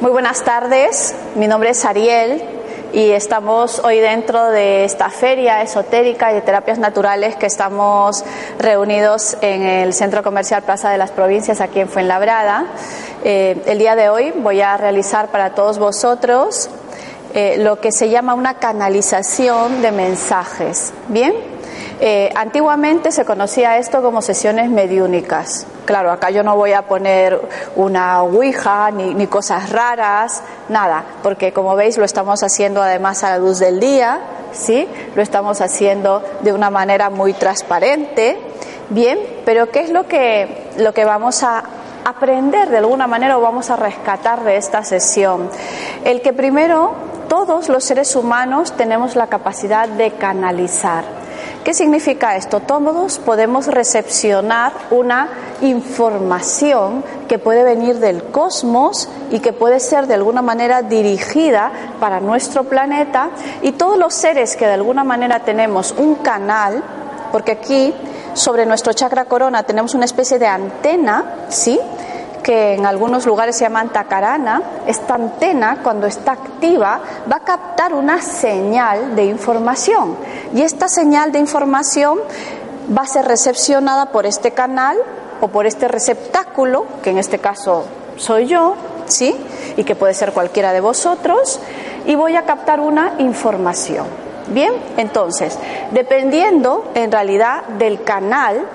Muy buenas tardes, mi nombre es Ariel y estamos hoy dentro de esta feria esotérica y de terapias naturales que estamos reunidos en el Centro Comercial Plaza de las Provincias aquí en Fuenlabrada. Eh, el día de hoy voy a realizar para todos vosotros eh, lo que se llama una canalización de mensajes. ¿Bien? Eh, antiguamente se conocía esto como sesiones mediúnicas. Claro, acá yo no voy a poner una ouija ni, ni, cosas raras, nada, porque como veis lo estamos haciendo además a la luz del día, ¿sí? Lo estamos haciendo de una manera muy transparente, bien, pero ¿qué es lo que, lo que vamos a aprender de alguna manera o vamos a rescatar de esta sesión? El que primero todos los seres humanos tenemos la capacidad de canalizar. ¿Qué significa esto? Todos podemos recepcionar una información que puede venir del cosmos y que puede ser de alguna manera dirigida para nuestro planeta y todos los seres que de alguna manera tenemos un canal, porque aquí sobre nuestro chakra corona tenemos una especie de antena, ¿sí? Que en algunos lugares se llaman tacarana, esta antena cuando está activa va a captar una señal de información y esta señal de información va a ser recepcionada por este canal o por este receptáculo, que en este caso soy yo, ¿sí? Y que puede ser cualquiera de vosotros, y voy a captar una información. Bien, entonces, dependiendo en realidad del canal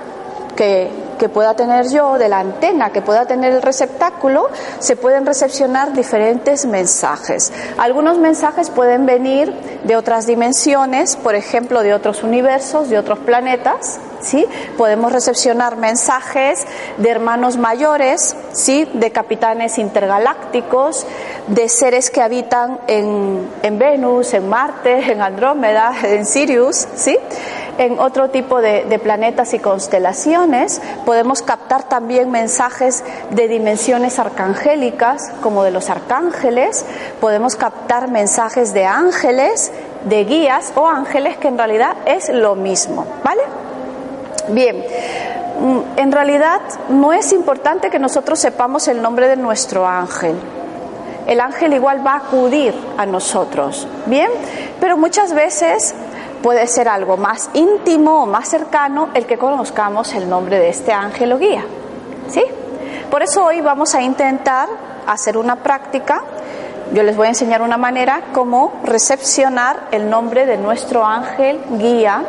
que, que pueda tener yo, de la antena que pueda tener el receptáculo, se pueden recepcionar diferentes mensajes. Algunos mensajes pueden venir de otras dimensiones, por ejemplo, de otros universos, de otros planetas, ¿sí? Podemos recepcionar mensajes de hermanos mayores, ¿sí? De capitanes intergalácticos, de seres que habitan en, en Venus, en Marte, en Andrómeda, en Sirius, ¿sí? En otro tipo de, planetas y constelaciones. Podemos captar también mensajes de dimensiones arcangélicas, como de los arcángeles. Podemos captar mensajes de ángeles, de guías o ángeles, que en realidad es lo mismo. ¿Vale? Bien. En realidad no es importante que nosotros sepamos el nombre de nuestro ángel. El ángel igual va a acudir a nosotros, ¿bien? Pero muchas veces puede ser algo más íntimo o más cercano el que conozcamos el nombre de este ángel o guía. ¿Sí? Por eso hoy vamos a intentar hacer una práctica. Yo les voy a enseñar una manera cómo recepcionar el nombre de nuestro ángel guía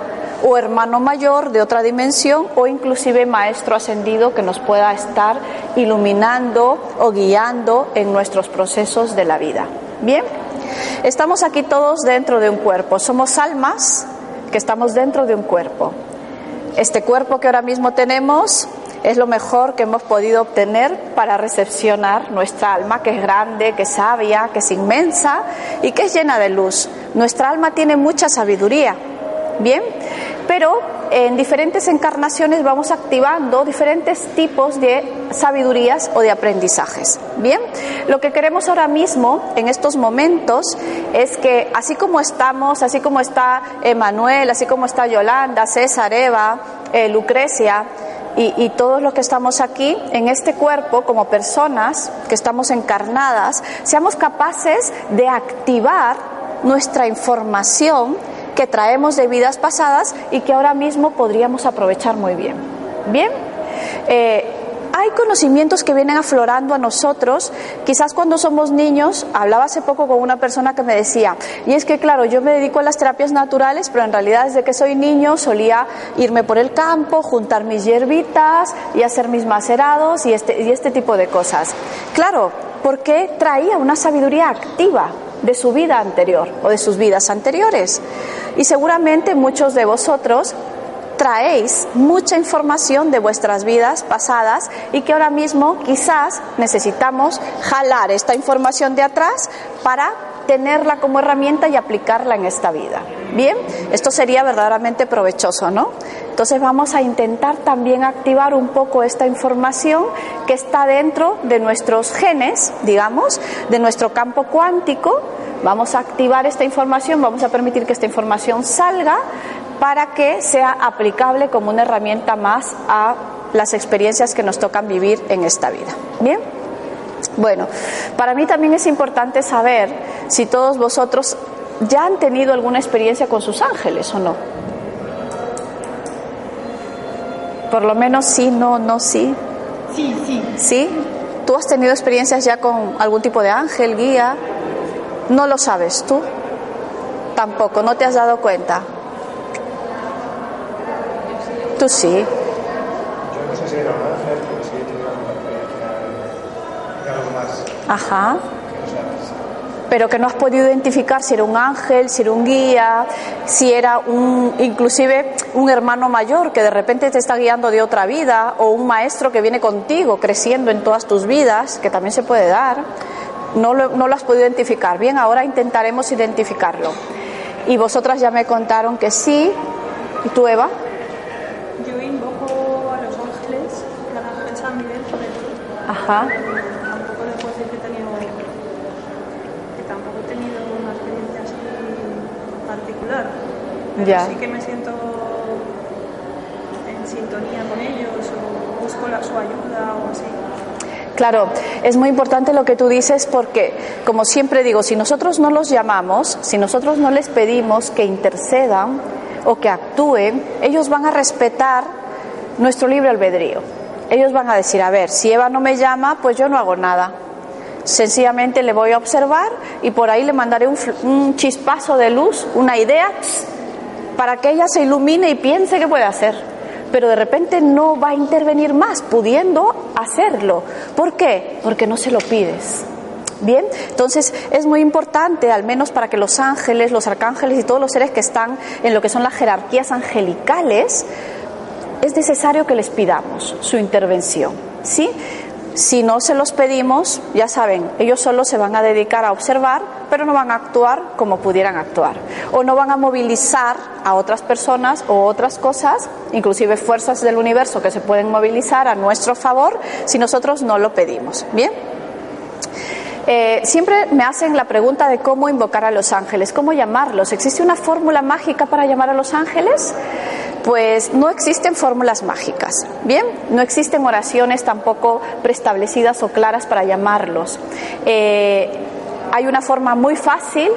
o hermano mayor de otra dimensión o inclusive maestro ascendido que nos pueda estar iluminando o guiando en nuestros procesos de la vida. Bien, estamos aquí todos dentro de un cuerpo, somos almas que estamos dentro de un cuerpo. Este cuerpo que ahora mismo tenemos es lo mejor que hemos podido obtener para recepcionar nuestra alma, que es grande, que es sabia, que es inmensa y que es llena de luz. Nuestra alma tiene mucha sabiduría, ¿bien? Pero en diferentes encarnaciones vamos activando diferentes tipos de sabidurías o de aprendizajes. Bien, lo que queremos ahora mismo, en estos momentos, es que así como estamos, así como está Emanuel, así como está Yolanda, César, Eva, eh, Lucrecia, y, todos los que estamos aquí en este cuerpo como personas que estamos encarnadas, seamos capaces de activar nuestra información que traemos de vidas pasadas y que ahora mismo podríamos aprovechar muy bien. Bien, eh, hay conocimientos que vienen aflorando a nosotros, quizás cuando somos niños, hablaba hace poco con una persona que me decía, y es que claro, yo me dedico a las terapias naturales, pero en realidad desde que soy niño solía irme por el campo, juntar mis hierbitas y hacer mis macerados y este, y este tipo de cosas. Claro, porque traía una sabiduría activa, de su vida anterior o de sus vidas anteriores. Y seguramente muchos de vosotros traéis mucha información de vuestras vidas pasadas y que ahora mismo quizás necesitamos jalar esta información de atrás para tenerla como herramienta y aplicarla en esta vida. Bien, esto sería verdaderamente provechoso, ¿no? Entonces vamos a intentar también activar un poco esta información que está dentro de nuestros genes, digamos, de nuestro campo cuántico. Vamos a activar esta información, vamos a permitir que esta información salga para que sea aplicable como una herramienta más a las experiencias que nos tocan vivir en esta vida. Bien. Bueno, para mí también es importante saber si todos vosotros ya han tenido alguna experiencia con sus ángeles o no. Por lo menos sí, no, no, sí. Sí, sí. ¿Sí? ¿Tú has tenido experiencias ya con algún tipo de ángel, guía? No lo sabes tú. Tampoco, no te has dado cuenta. Tú sí. Yo no sé si era Ajá. Pero que no has podido identificar si era un ángel, si era un guía, si era un, inclusive un hermano mayor que de repente te está guiando de otra vida, o un maestro que viene contigo creciendo en todas tus vidas, que también se puede dar. No lo, no lo has podido identificar. Bien, ahora intentaremos identificarlo. Y vosotras ya me contaron que sí. ¿Y tú, Eva? Yo invoco a los ángeles, ángel San Miguel, sobre todo. Ajá. Tampoco le puedo decir que he tenido, que tampoco he tenido una experiencia así particular. Pero Ya. sí que me siento en sintonía con ellos o busco la, su ayuda o así. Claro, es muy importante lo que tú dices porque, como siempre digo, si nosotros no los llamamos, si nosotros no les pedimos que intercedan o que actúen, ellos van a respetar nuestro libre albedrío. Ellos van a decir, a ver, si Eva no me llama, pues yo no hago nada. Sencillamente le voy a observar y por ahí le mandaré un, un chispazo de luz, una idea, para que ella se ilumine y piense qué puede hacer pero de repente no va a intervenir más, pudiendo hacerlo. ¿Por qué? Porque no se lo pides. Bien, entonces es muy importante, al menos para que los ángeles, los arcángeles y todos los seres que están en lo que son las jerarquías angelicales, es necesario que les pidamos su intervención. ¿Sí? Si no se los pedimos, ya saben, ellos solo se van a dedicar a observar, pero no van a actuar como pudieran actuar. O no van a movilizar a otras personas o otras cosas, inclusive fuerzas del universo que se pueden movilizar a nuestro favor si nosotros no lo pedimos. ¿Bien? Eh, siempre me hacen la pregunta de cómo invocar a los ángeles, cómo llamarlos. ¿Existe una fórmula mágica para llamar a los ángeles? Pues no existen fórmulas mágicas, ¿bien? No existen oraciones tampoco preestablecidas o claras para llamarlos. Eh, hay una forma muy fácil,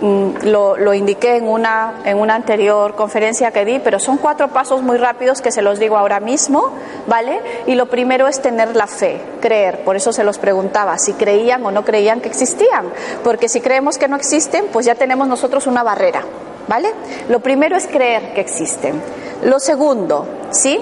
mm, lo, lo indiqué en una, en una anterior conferencia que di, pero son cuatro pasos muy rápidos que se los digo ahora mismo, ¿vale? Y lo primero es tener la fe, creer. Por eso se los preguntaba si creían o no creían que existían, porque si creemos que no existen, pues ya tenemos nosotros una barrera, ¿vale? Lo primero es creer que existen. Lo segundo, ¿sí?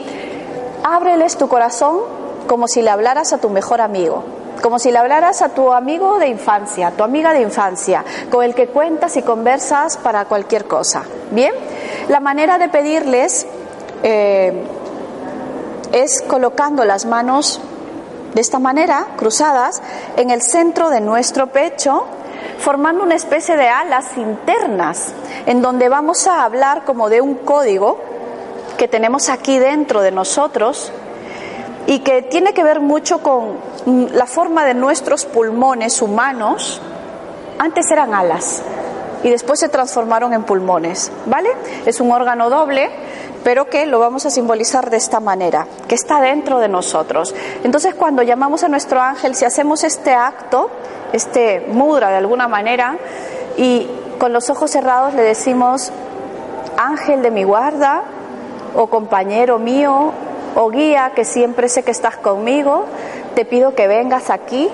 Ábreles tu corazón como si le hablaras a tu mejor amigo, como si le hablaras a tu amigo de infancia, tu amiga de infancia, con el que cuentas y conversas para cualquier cosa. Bien, la manera de pedirles eh, es colocando las manos de esta manera, cruzadas, en el centro de nuestro pecho, formando una especie de alas internas, en donde vamos a hablar como de un código que tenemos aquí dentro de nosotros y que tiene que ver mucho con la forma de nuestros pulmones humanos. Antes eran alas y después se transformaron en pulmones, ¿vale? Es un órgano doble, pero que lo vamos a simbolizar de esta manera, que está dentro de nosotros. Entonces, cuando llamamos a nuestro ángel, si hacemos este acto, este mudra de alguna manera, y con los ojos cerrados le decimos, ángel de mi guarda, o compañero mío, o guía que siempre sé que estás conmigo, te pido que vengas aquí,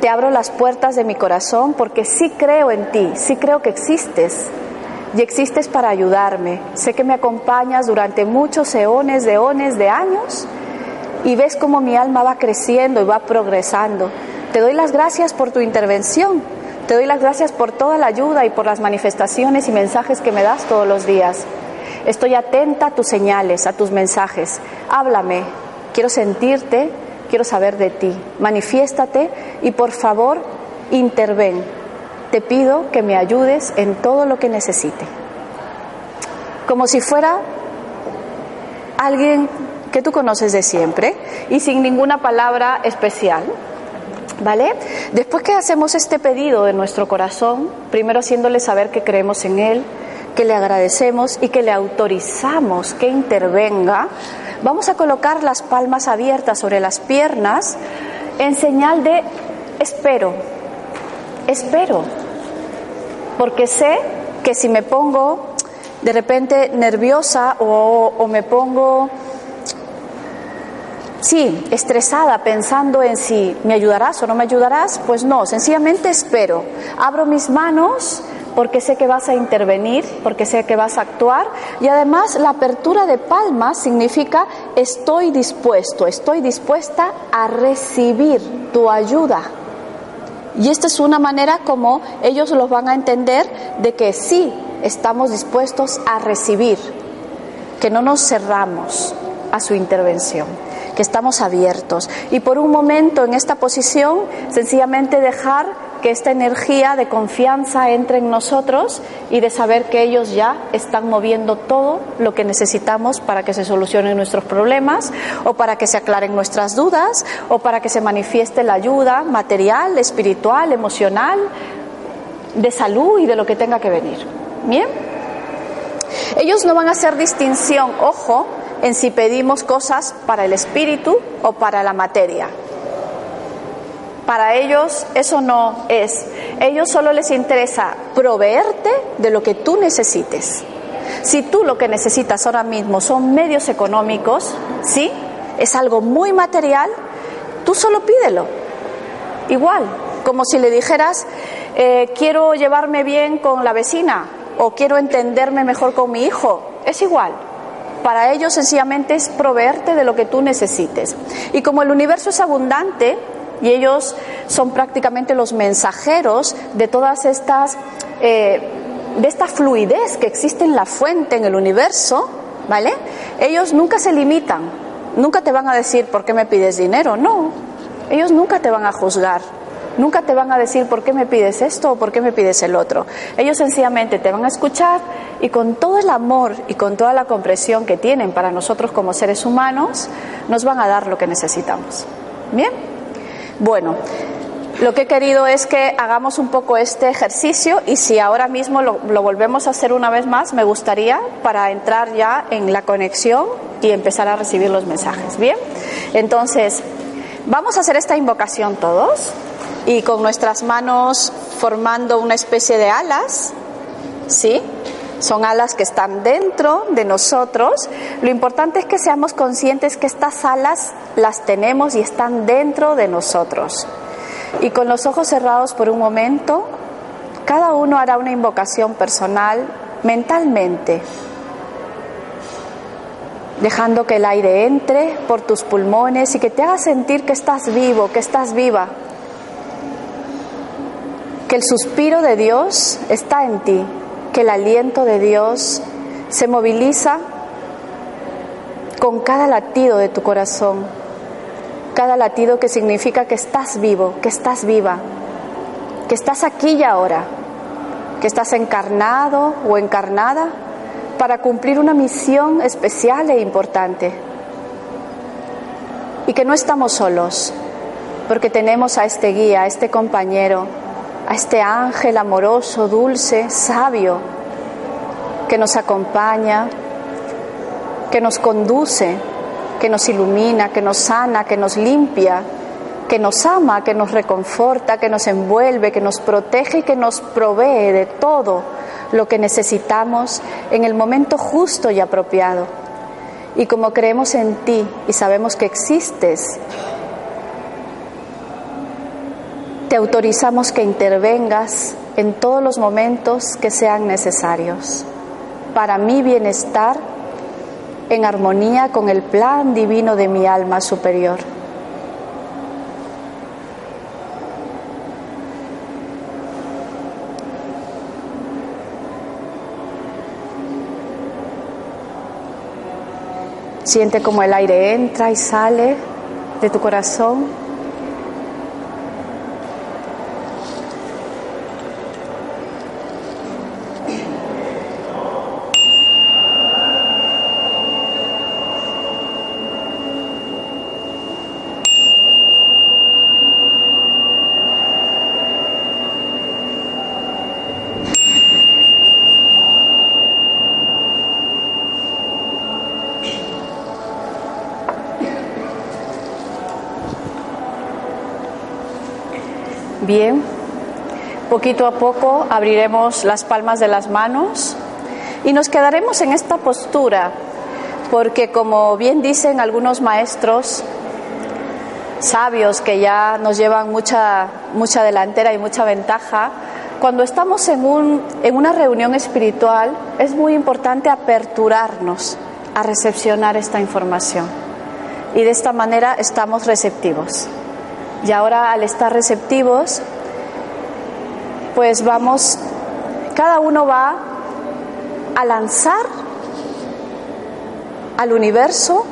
te abro las puertas de mi corazón porque sí creo en ti, sí creo que existes y existes para ayudarme. Sé que me acompañas durante muchos eones, de eones, de años y ves cómo mi alma va creciendo y va progresando. Te doy las gracias por tu intervención Te doy las gracias por toda la ayuda y por las manifestaciones y mensajes que me das todos los días. Estoy atenta a tus señales, a tus mensajes. Háblame, quiero sentirte, quiero saber de ti. Manifiéstate y por favor interven. Te pido que me ayudes en todo lo que necesite. Como si fuera alguien que tú conoces de siempre y sin ninguna palabra especial. ¿Vale? Después que hacemos este pedido de nuestro corazón, primero haciéndole saber que creemos en Él, que le agradecemos y que le autorizamos que intervenga, vamos a colocar las palmas abiertas sobre las piernas en señal de espero, espero, porque sé que si me pongo de repente nerviosa o, me pongo sí, estresada pensando en si me ayudarás o no me ayudarás, pues no, sencillamente espero. Abro mis manos porque sé que vas a intervenir, porque sé que vas a actuar y además la apertura de palmas significa estoy dispuesto, estoy dispuesta a recibir tu ayuda. Y esta es una manera como ellos los van a entender de que sí estamos dispuestos a recibir, que no nos cerramos a su intervención que estamos abiertos. Y por un momento en esta posición, sencillamente dejar que esta energía de confianza entre en nosotros y de saber que ellos ya están moviendo todo lo que necesitamos para que se solucionen nuestros problemas o para que se aclaren nuestras dudas o para que se manifieste la ayuda material, espiritual, emocional, de salud y de lo que tenga que venir. Bien. Ellos no van a hacer distinción, ojo, en si pedimos cosas para el espíritu o para la materia. Para ellos eso no es. Ellos solo les interesa proveerte de lo que tú necesites. Si tú lo que necesitas ahora mismo son medios económicos, ¿sí? Es algo muy material, tú solo pídelo. Igual, como si le dijeras, eh, quiero llevarme bien con la vecina o quiero entenderme mejor con mi hijo. Es igual. Para ellos sencillamente es proveerte de lo que tú necesites. Y como el universo es abundante y ellos son prácticamente los mensajeros de todas estas, eh, de esta fluidez que existe en la fuente, en el universo, ¿vale? Ellos nunca se limitan, nunca te van a decir por qué me pides dinero, no. Ellos nunca te van a juzgar, Nunca te van a decir por qué me pides esto o por qué me pides el otro. Ellos sencillamente te van a escuchar y con todo el amor y con toda la comprensión que tienen para nosotros como seres humanos, nos van a dar lo que necesitamos. ¿Bien? Bueno, lo que he querido es que hagamos un poco este ejercicio y si ahora mismo lo, volvemos a hacer una vez más, me gustaría para entrar ya en la conexión y empezar a recibir los mensajes. Bien, entonces vamos a hacer esta invocación todos y con nuestras manos formando una especie de alas, ¿sí? Son alas que están dentro de nosotros. Lo importante es que seamos conscientes que estas alas las tenemos y están dentro de nosotros. Y con los ojos cerrados por un momento, cada uno hará una invocación personal mentalmente, dejando que el aire entre por tus pulmones y que te haga sentir que estás vivo, que estás viva que el suspiro de Dios está en ti, que el aliento de Dios se moviliza con cada latido de tu corazón, cada latido que significa que estás vivo, que estás viva, que estás aquí y ahora, que estás encarnado o encarnada para cumplir una misión especial e importante. Y que no estamos solos, porque tenemos a este guía, a este compañero, a este ángel amoroso, dulce, sabio, que nos acompaña, que nos conduce, que nos ilumina, que nos sana, que nos limpia, que nos ama, que nos reconforta, que nos envuelve, que nos protege y que nos provee de todo lo que necesitamos en el momento justo y apropiado. Y como creemos en ti y sabemos que existes, te autorizamos que intervengas en todos los momentos que sean necesarios para mi bienestar en armonía con el plan divino de mi alma superior. Siente como el aire entra y sale de tu corazón Bien, poquito a poco abriremos las palmas de las manos y nos quedaremos en esta postura, porque como bien dicen algunos maestros sabios que ya nos llevan mucha, mucha delantera y mucha ventaja, cuando estamos en, un, en una reunión espiritual es muy importante aperturarnos a recepcionar esta información y de esta manera estamos receptivos. Y ahora al estar receptivos, pues vamos, cada uno va a lanzar al universo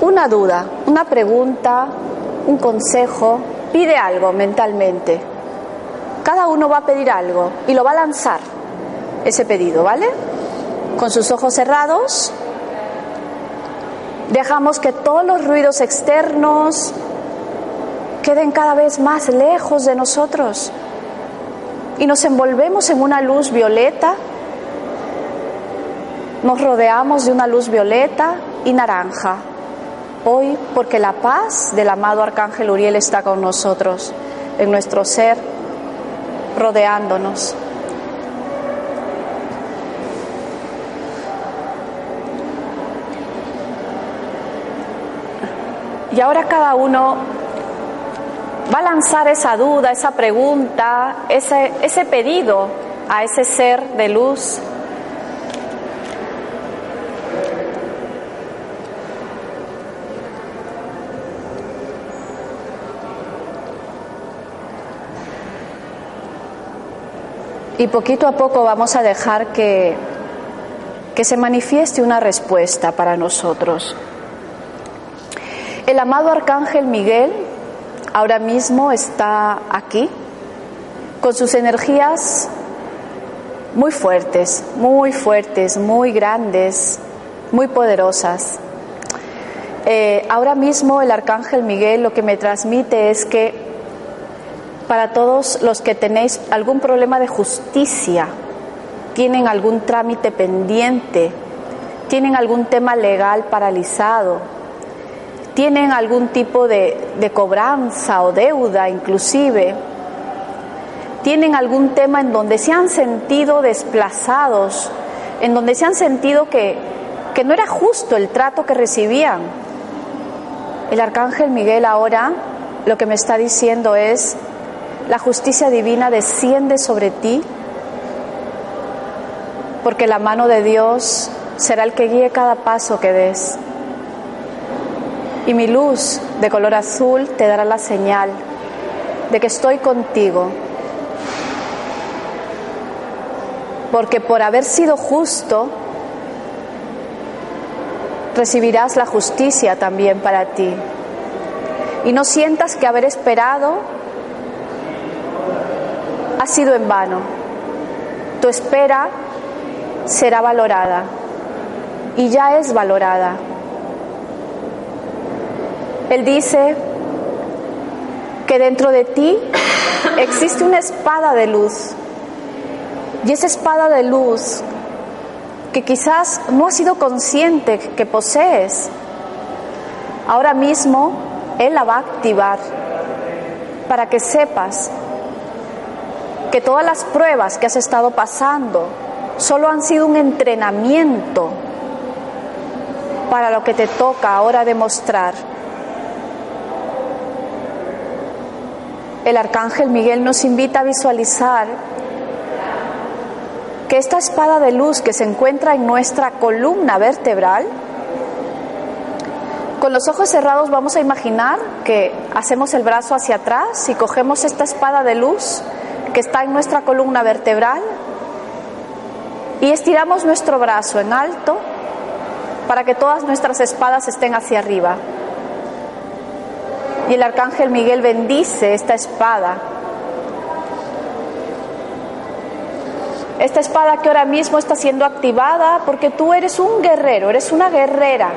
una duda, una pregunta, un consejo, pide algo mentalmente. Cada uno va a pedir algo y lo va a lanzar ese pedido, ¿vale? Con sus ojos cerrados, dejamos que todos los ruidos externos, queden cada vez más lejos de nosotros y nos envolvemos en una luz violeta, nos rodeamos de una luz violeta y naranja. Hoy, porque la paz del amado Arcángel Uriel está con nosotros, en nuestro ser, rodeándonos. Y ahora cada uno va a lanzar esa duda, esa pregunta, ese, pedido a ese ser de luz. Y poquito a poco vamos a dejar que, que se manifieste una respuesta para nosotros. El amado Arcángel Miguel ahora mismo está aquí con sus energías muy fuertes, muy fuertes, muy grandes, muy poderosas. Eh, ahora mismo el arcángel Miguel lo que me transmite es que para todos los que tenéis algún problema de justicia, tienen algún trámite pendiente, tienen algún tema legal paralizado, tienen algún tipo de, cobranza o deuda inclusive, tienen algún tema en donde se han sentido desplazados, en donde se han sentido que, que no era justo el trato que recibían. El arcángel Miguel ahora lo que me está diciendo es, la justicia divina desciende sobre ti, porque la mano de Dios será el que guíe cada paso que des y mi luz de color azul te dará la señal de que estoy contigo. Porque por haber sido justo, recibirás la justicia también para ti. Y no sientas que haber esperado ha sido en vano. Tu espera será valorada y ya es valorada. Él dice que dentro de ti existe una espada de luz. Y esa espada de luz que quizás no has sido consciente que posees, ahora mismo Él la va a activar para que sepas que todas las pruebas que has estado pasando solo han sido un entrenamiento para lo que te toca ahora demostrar el arcángel Miguel nos invita a visualizar que esta espada de luz que se encuentra en nuestra columna vertebral, con los ojos cerrados vamos a imaginar que hacemos el brazo hacia atrás y cogemos esta espada de luz que está en nuestra columna vertebral y estiramos nuestro brazo en alto para que todas nuestras espadas estén hacia arriba. Y el arcángel Miguel bendice esta espada. Esta espada que ahora mismo está siendo activada porque tú eres un guerrero, eres una guerrera.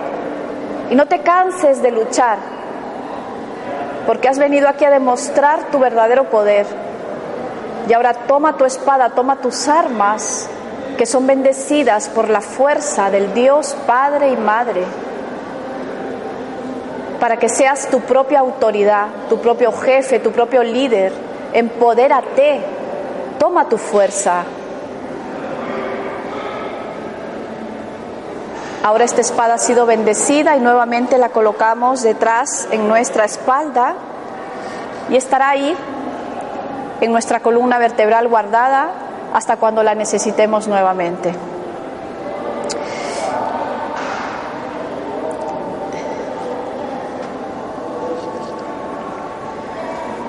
Y no te canses de luchar, porque has venido aquí a demostrar tu verdadero poder. Y ahora toma tu espada, toma tus armas, que son bendecidas por la fuerza del Dios Padre y Madre para que seas tu propia autoridad, tu propio jefe, tu propio líder. Empodérate, toma tu fuerza. Ahora esta espada ha sido bendecida y nuevamente la colocamos detrás en nuestra espalda y estará ahí en nuestra columna vertebral guardada hasta cuando la necesitemos nuevamente.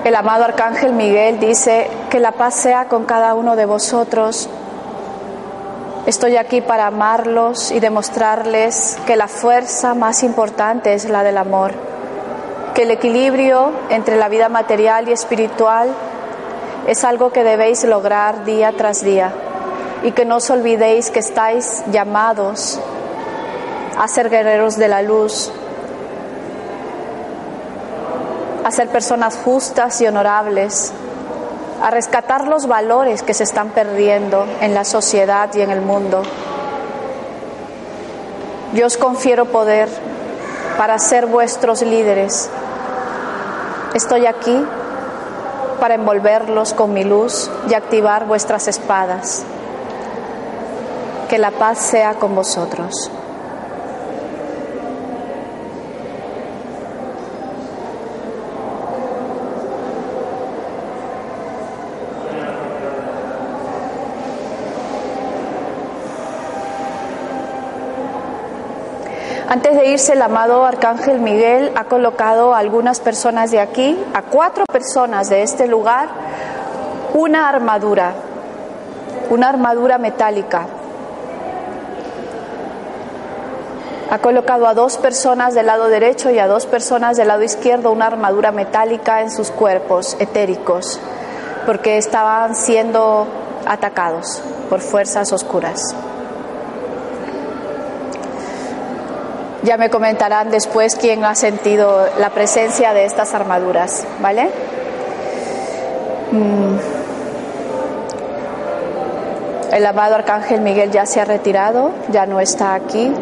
El amado Arcángel Miguel dice que la paz sea con cada uno de vosotros. Estoy aquí para amarlos y demostrarles que la fuerza más importante es la del amor, que el equilibrio entre la vida material y espiritual es algo que debéis lograr día tras día y que no os olvidéis que estáis llamados a ser guerreros de la luz, a ser personas justas y honorables, a rescatar los valores que se están perdiendo en la sociedad y en el mundo. Yo os confiero poder para ser vuestros líderes. Estoy aquí para envolverlos con mi luz y activar vuestras espadas. Que la paz sea con vosotros. Antes de irse, el amado Arcángel Miguel ha colocado a algunas personas de aquí, a cuatro personas de este lugar, una armadura, una armadura metálica. Ha colocado a dos personas del lado derecho y a dos personas del lado izquierdo una armadura metálica en sus cuerpos etéricos, porque estaban siendo atacados por fuerzas oscuras. Ya me comentarán después quién ha sentido la presencia de estas armaduras, ¿vale? Mm. El amado Arcángel Miguel ya se ha retirado, ya no está aquí,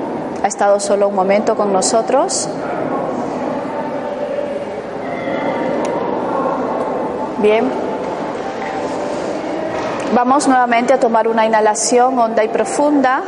ha estado solo un momento con nosotros. Bien. Vamos nuevamente a tomar una inhalación honda y profunda.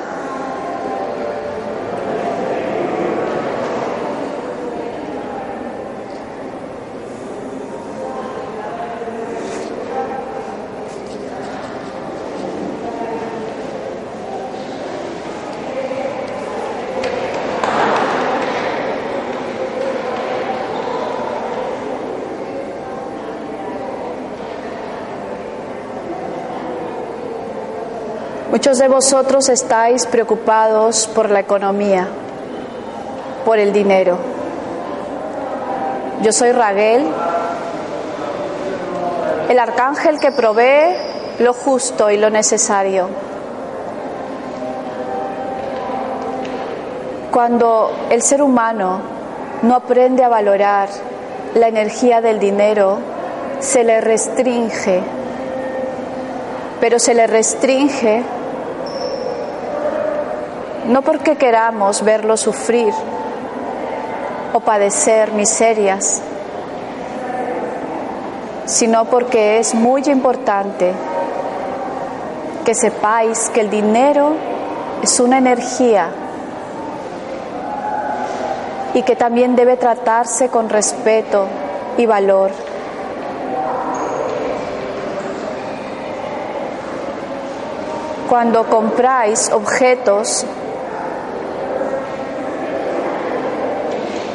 Muchos de vosotros estáis preocupados por la economía, por el dinero. Yo soy Raguel, el arcángel que provee lo justo y lo necesario. Cuando el ser humano no aprende a valorar la energía del dinero, se le restringe, pero se le restringe no porque queramos verlo sufrir o padecer miserias, sino porque es muy importante que sepáis que el dinero es una energía y que también debe tratarse con respeto y valor. Cuando compráis objetos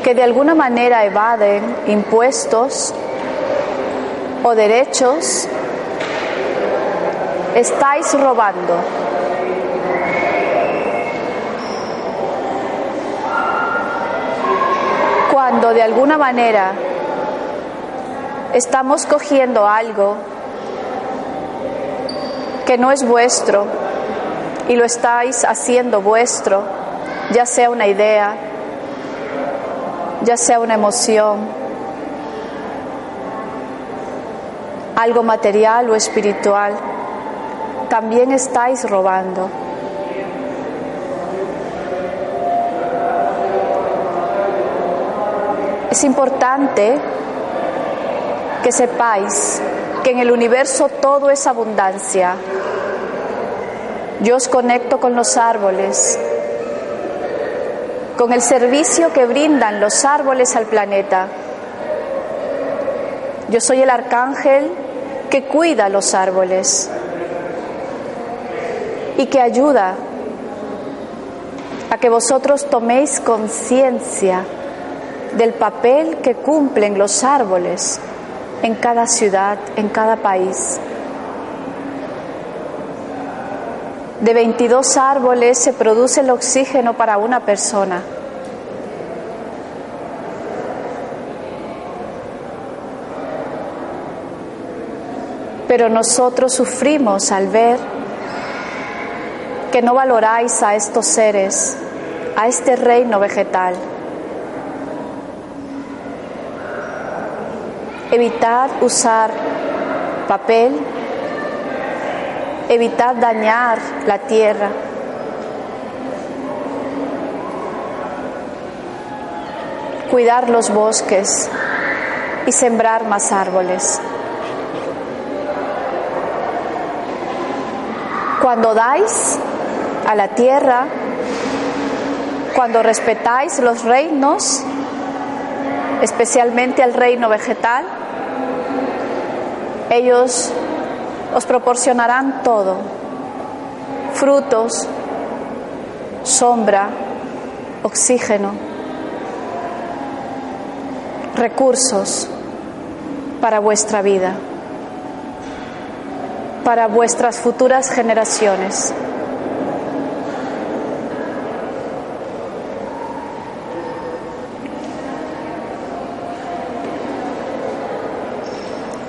que de alguna manera evaden impuestos o derechos, estáis robando. cuando de alguna manera estamos cogiendo algo que no es vuestro y lo estáis haciendo vuestro, ya sea una idea, ya sea una emoción, algo material o espiritual, también estáis robando. Es importante que sepáis que en el universo todo es abundancia. Yo os conecto con los árboles, con el servicio que brindan los árboles al planeta. Yo soy el arcángel que cuida los árboles y que ayuda a que vosotros toméis conciencia del papel que cumplen los árboles en cada ciudad, en cada país. De 22 árboles se produce el oxígeno para una persona. Pero nosotros sufrimos al ver que no valoráis a estos seres, a este reino vegetal. Evitad usar papel, evitad dañar la tierra. Cuidar los bosques y sembrar más árboles. Cuando dais a la tierra, cuando respetáis los reinos, especialmente al reino vegetal, ellos os proporcionarán todo, frutos, sombra, oxígeno, recursos para vuestra vida, para vuestras futuras generaciones.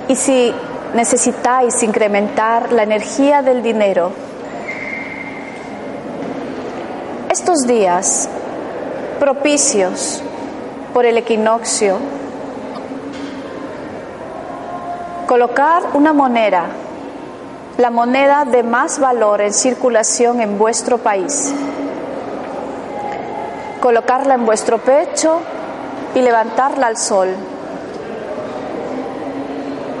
Y si necesitáis incrementar la energía del dinero, estos días propicios por el equinoccio, colocar una moneda, la moneda de más valor en circulación en vuestro país, colocarla en vuestro pecho y levantarla al sol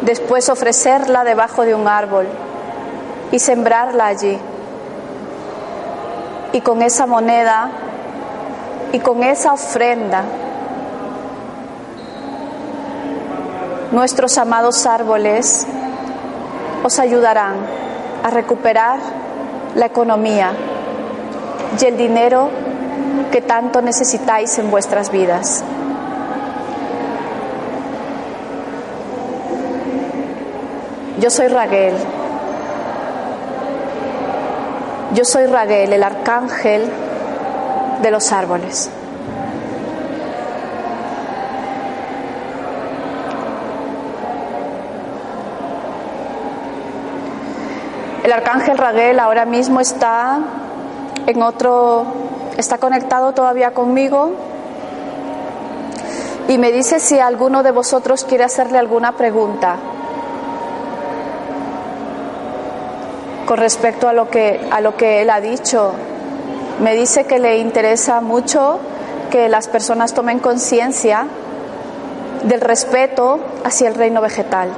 después ofrecerla debajo de un árbol y sembrarla allí. Y con esa moneda y con esa ofrenda, nuestros amados árboles os ayudarán a recuperar la economía y el dinero que tanto necesitáis en vuestras vidas. Yo soy Raguel. Yo soy Raguel, el arcángel de los árboles. El arcángel Raguel ahora mismo está en otro, está conectado todavía conmigo y me dice si alguno de vosotros quiere hacerle alguna pregunta. Con respecto a lo que a lo que él ha dicho. Me dice que le interesa mucho que las personas tomen conciencia del respeto hacia el reino vegetal.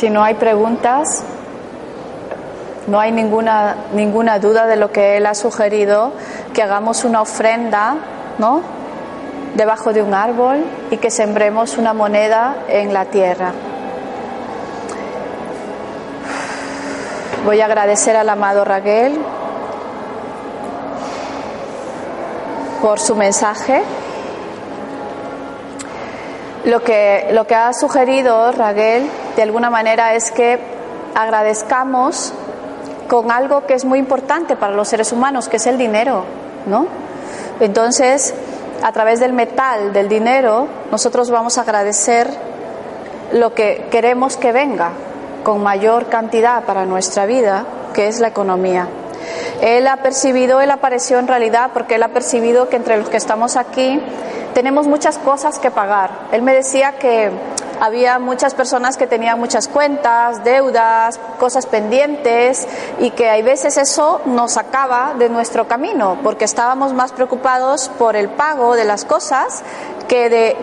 Si no hay preguntas, no hay ninguna, ninguna duda de lo que él ha sugerido, que hagamos una ofrenda, ¿no? debajo de un árbol y que sembremos una moneda en la tierra. Voy a agradecer al amado Raguel por su mensaje. Lo que, lo que ha sugerido Raguel de alguna manera es que agradezcamos con algo que es muy importante para los seres humanos, que es el dinero, ¿no? Entonces, a través del metal, del dinero, nosotros vamos a agradecer lo que queremos que venga con mayor cantidad para nuestra vida, que es la economía. Él ha percibido, él apareció en realidad porque él ha percibido que entre los que estamos aquí tenemos muchas cosas que pagar. Él me decía que había muchas personas que tenían muchas cuentas, deudas, cosas pendientes y que hay veces eso nos sacaba de nuestro camino porque estábamos más preocupados por el pago de las cosas que de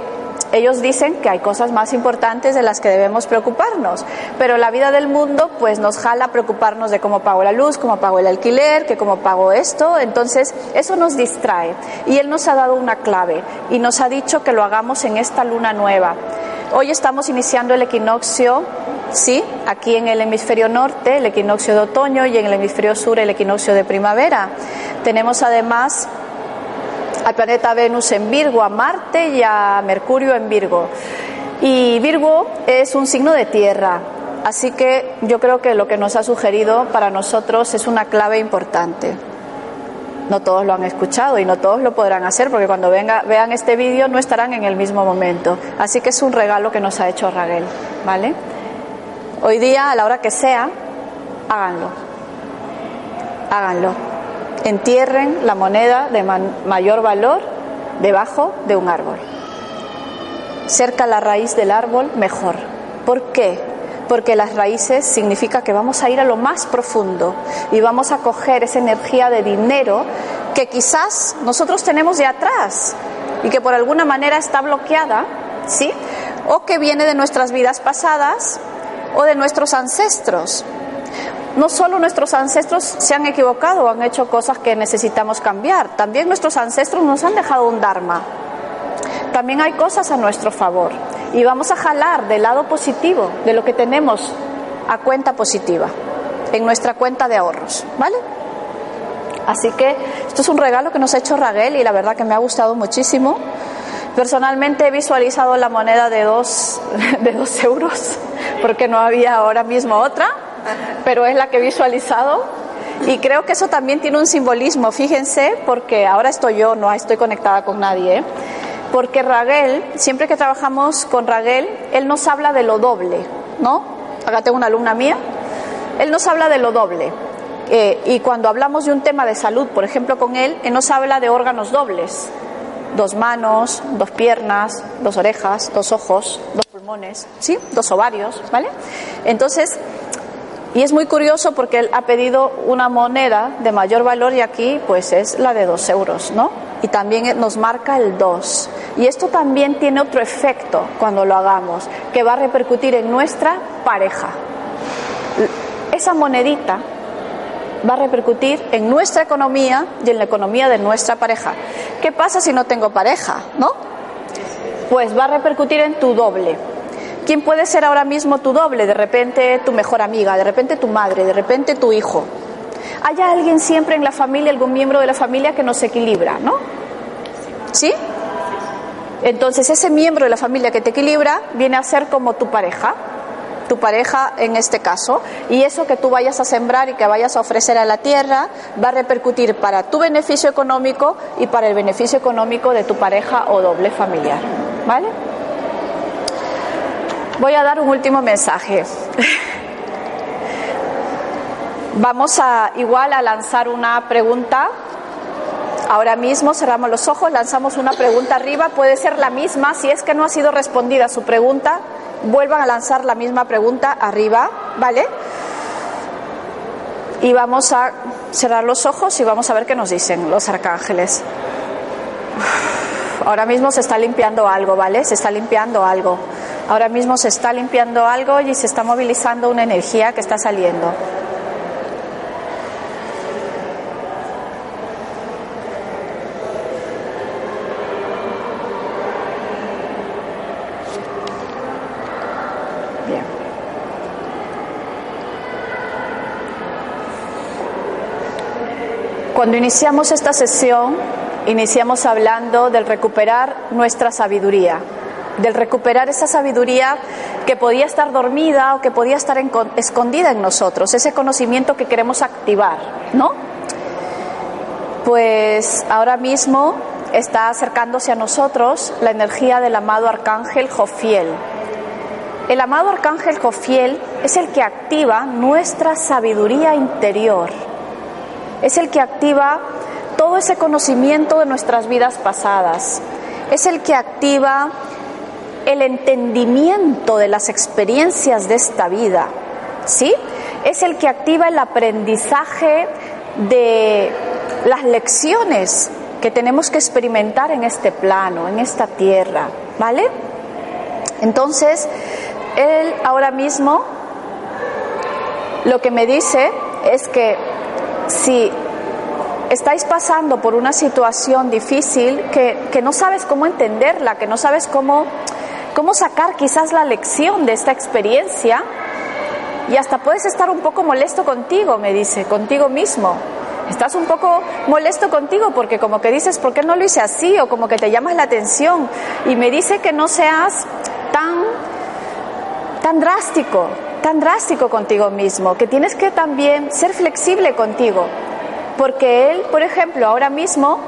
ellos dicen que hay cosas más importantes de las que debemos preocuparnos, pero la vida del mundo pues nos jala preocuparnos de cómo pago la luz, cómo pago el alquiler, que cómo pago esto, entonces eso nos distrae. Y él nos ha dado una clave y nos ha dicho que lo hagamos en esta luna nueva. Hoy estamos iniciando el equinoccio, sí, aquí en el hemisferio norte, el equinoccio de otoño y en el hemisferio sur el equinoccio de primavera. Tenemos además al planeta Venus en Virgo, a Marte y a Mercurio en Virgo. Y Virgo es un signo de tierra, así que yo creo que lo que nos ha sugerido para nosotros es una clave importante. No todos lo han escuchado y no todos lo podrán hacer porque cuando venga, vean este vídeo no estarán en el mismo momento. Así que es un regalo que nos ha hecho Raguel, ¿vale? Hoy día, a la hora que sea, háganlo. Háganlo entierren la moneda de mayor valor debajo de un árbol. Cerca la raíz del árbol, mejor. ¿Por qué? Porque las raíces significa que vamos a ir a lo más profundo y vamos a coger esa energía de dinero que quizás nosotros tenemos de atrás y que por alguna manera está bloqueada, ¿sí? O que viene de nuestras vidas pasadas o de nuestros ancestros no solo nuestros ancestros se han equivocado o han hecho cosas que necesitamos cambiar, también nuestros ancestros nos han dejado un Dharma. También hay cosas a nuestro favor y vamos a jalar del lado positivo de lo que tenemos a cuenta positiva, en nuestra cuenta de ahorros, ¿vale? Así que esto es un regalo que nos ha hecho Raguel y la verdad que me ha gustado muchísimo. Personalmente he visualizado la moneda de dos, de dos euros porque no había ahora mismo otra pero es la que he visualizado. Y creo que eso también tiene un simbolismo, fíjense, porque ahora estoy yo, no estoy conectada con nadie, ¿eh? Porque Raguel, siempre que trabajamos con Raguel, él nos habla de lo doble, ¿no? Acá tengo una alumna mía, él nos habla de lo doble. Eh, y cuando hablamos de un tema de salud, por ejemplo, con él, él nos habla de órganos dobles, dos manos, dos piernas, dos orejas, dos ojos, dos pulmones, ¿sí? Dos ovarios, ¿vale? Entonces, y es muy curioso porque él ha pedido una moneda de mayor valor y aquí pues es la de dos euros, ¿no? Y también nos marca el 2. Y esto también tiene otro efecto cuando lo hagamos, que va a repercutir en nuestra pareja. Esa monedita va a repercutir en nuestra economía y en la economía de nuestra pareja. ¿Qué pasa si no tengo pareja, no? Pues va a repercutir en tu doble ¿Quién puede ser ahora mismo tu doble? De repente tu mejor amiga, de repente tu madre, de repente tu hijo. Hay alguien siempre en la familia, algún miembro de la familia que nos equilibra, ¿no? ¿Sí? Entonces ese miembro de la familia que te equilibra viene a ser como tu pareja, tu pareja en este caso, y eso que tú vayas a sembrar y que vayas a ofrecer a la tierra va a repercutir para tu beneficio económico y para el beneficio económico de tu pareja o doble familiar. ¿Vale? Voy a dar un último mensaje. Vamos a igual a lanzar una pregunta. Ahora mismo cerramos los ojos, lanzamos una pregunta arriba, puede ser la misma, si es que no ha sido respondida su pregunta, vuelvan a lanzar la misma pregunta arriba, ¿vale? Y vamos a cerrar los ojos y vamos a ver qué nos dicen los arcángeles. Ahora mismo se está limpiando algo, ¿vale? Se está limpiando algo. Ahora mismo se está limpiando algo y se está movilizando una energía que está saliendo. Cuando iniciamos esta sesión, iniciamos hablando del recuperar nuestra sabiduría del recuperar esa sabiduría que podía estar dormida o que podía estar escondida en nosotros, ese conocimiento que queremos activar, ¿no? Pues ahora mismo está acercándose a nosotros la energía del amado arcángel Jofiel. El amado arcángel Jofiel es el que activa nuestra sabiduría interior, es el que activa todo ese conocimiento de nuestras vidas pasadas, es el que activa el entendimiento de las experiencias de esta vida, ¿sí? Es el que activa el aprendizaje de las lecciones que tenemos que experimentar en este plano, en esta tierra, ¿vale? Entonces, él ahora mismo lo que me dice es que si estáis pasando por una situación difícil, que, que no sabes cómo entenderla, que no sabes cómo, cómo sacar quizás la lección de esta experiencia, y hasta puedes estar un poco molesto contigo, me dice, contigo mismo. Estás un poco molesto contigo porque como que dices, ¿por qué no lo hice así? O como que te llamas la atención. Y me dice que no seas tan, tan drástico, tan drástico contigo mismo, que tienes que también ser flexible contigo. Porque él, por ejemplo, ahora mismo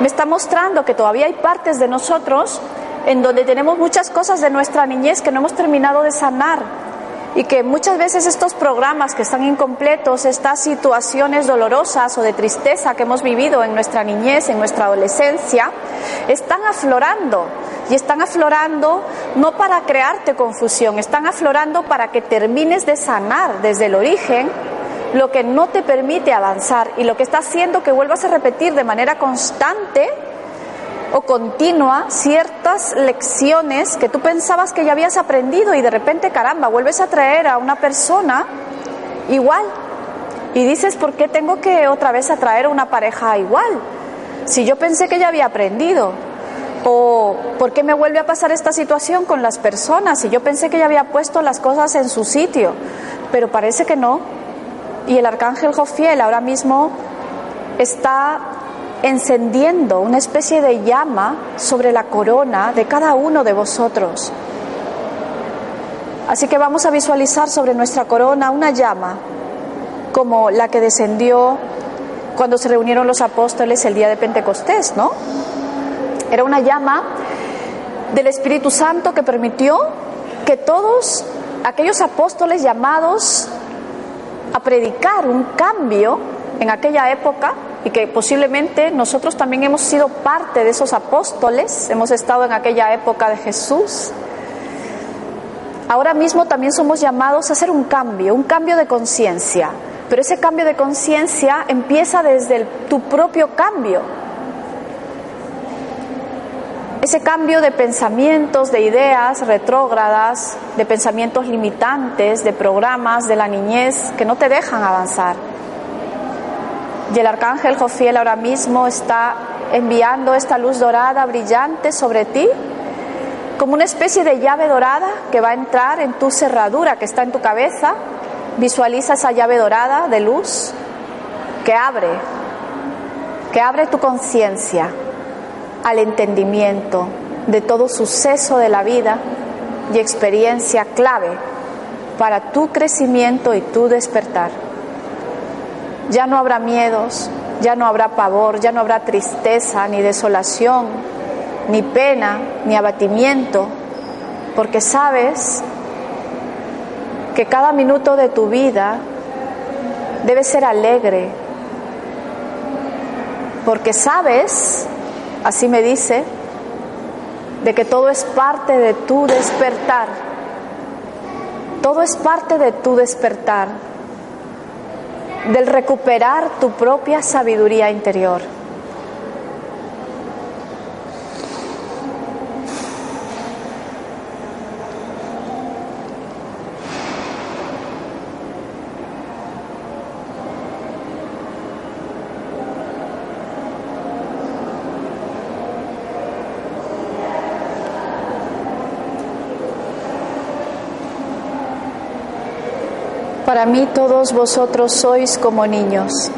me está mostrando que todavía hay partes de nosotros en donde tenemos muchas cosas de nuestra niñez que no hemos terminado de sanar y que muchas veces estos programas que están incompletos, estas situaciones dolorosas o de tristeza que hemos vivido en nuestra niñez, en nuestra adolescencia, están aflorando. Y están aflorando no para crearte confusión, están aflorando para que termines de sanar desde el origen lo que no te permite avanzar y lo que está haciendo que vuelvas a repetir de manera constante o continua ciertas lecciones que tú pensabas que ya habías aprendido y de repente, caramba, vuelves a traer a una persona igual. Y dices, ¿por qué tengo que otra vez atraer a una pareja igual? Si yo pensé que ya había aprendido. ¿O por qué me vuelve a pasar esta situación con las personas? Si yo pensé que ya había puesto las cosas en su sitio. Pero parece que no. Y el arcángel Jofiel ahora mismo está encendiendo una especie de llama sobre la corona de cada uno de vosotros. Así que vamos a visualizar sobre nuestra corona una llama como la que descendió cuando se reunieron los apóstoles el día de Pentecostés, ¿no? Era una llama del Espíritu Santo que permitió que todos aquellos apóstoles llamados a predicar un cambio en aquella época y que posiblemente nosotros también hemos sido parte de esos apóstoles, hemos estado en aquella época de Jesús. Ahora mismo también somos llamados a hacer un cambio, un cambio de conciencia, pero ese cambio de conciencia empieza desde tu propio cambio. Ese cambio de pensamientos, de ideas retrógradas, de pensamientos limitantes, de programas de la niñez que no te dejan avanzar. Y el arcángel Jofiel ahora mismo está enviando esta luz dorada brillante sobre ti, como una especie de llave dorada que va a entrar en tu cerradura que está en tu cabeza. Visualiza esa llave dorada de luz que abre, que abre tu conciencia al entendimiento de todo suceso de la vida y experiencia clave para tu crecimiento y tu despertar. Ya no habrá miedos, ya no habrá pavor, ya no habrá tristeza, ni desolación, ni pena, ni abatimiento, porque sabes que cada minuto de tu vida debe ser alegre, porque sabes, así me dice, de que todo es parte de tu despertar, todo es parte de tu despertar del recuperar tu propia sabiduría interior. Para mí todos vosotros sois como niños.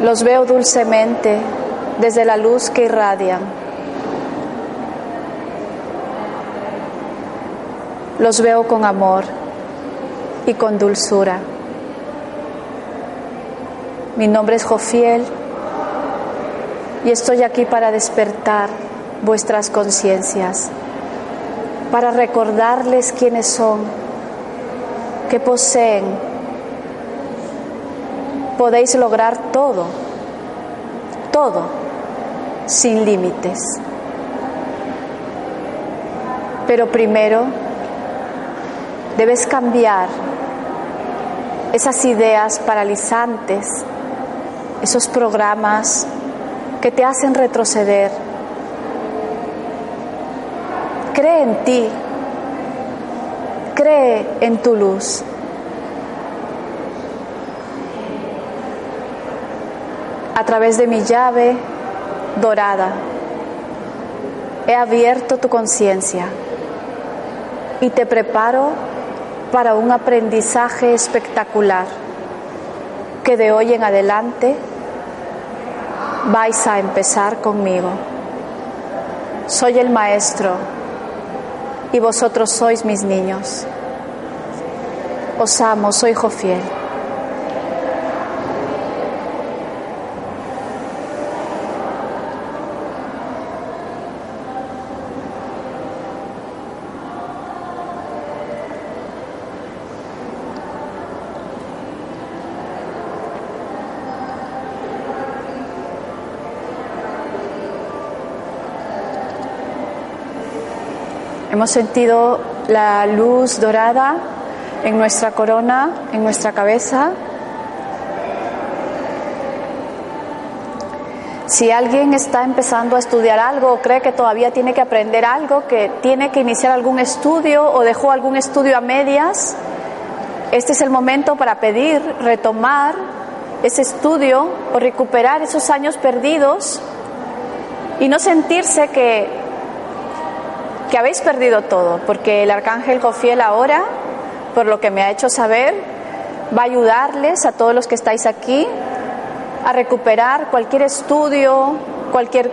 Los veo dulcemente desde la luz que irradian. Los veo con amor y con dulzura. Mi nombre es Jofiel y estoy aquí para despertar vuestras conciencias, para recordarles quiénes son, qué poseen. Podéis lograr todo, todo, sin límites. Pero primero debes cambiar esas ideas paralizantes, esos programas que te hacen retroceder. Cree en ti, en tu luz. A través de mi llave dorada, he abierto tu conciencia y te preparo para un aprendizaje espectacular que de hoy en adelante vais a empezar conmigo. Soy el maestro y vosotros sois mis niños. Os amo, soy Jofiel. Hemos sentido la luz dorada en nuestra corona, en nuestra cabeza. Si alguien está empezando a estudiar algo o cree que todavía tiene que aprender algo, que tiene que iniciar algún estudio o dejó algún estudio a medias, este es el momento para pedir, retomar ese estudio o recuperar esos años perdidos y no sentirse que que habéis perdido todo, porque el arcángel Jofiel ahora, por lo que me ha hecho saber, va a ayudarles a todos los que estáis aquí a recuperar cualquier estudio, cualquier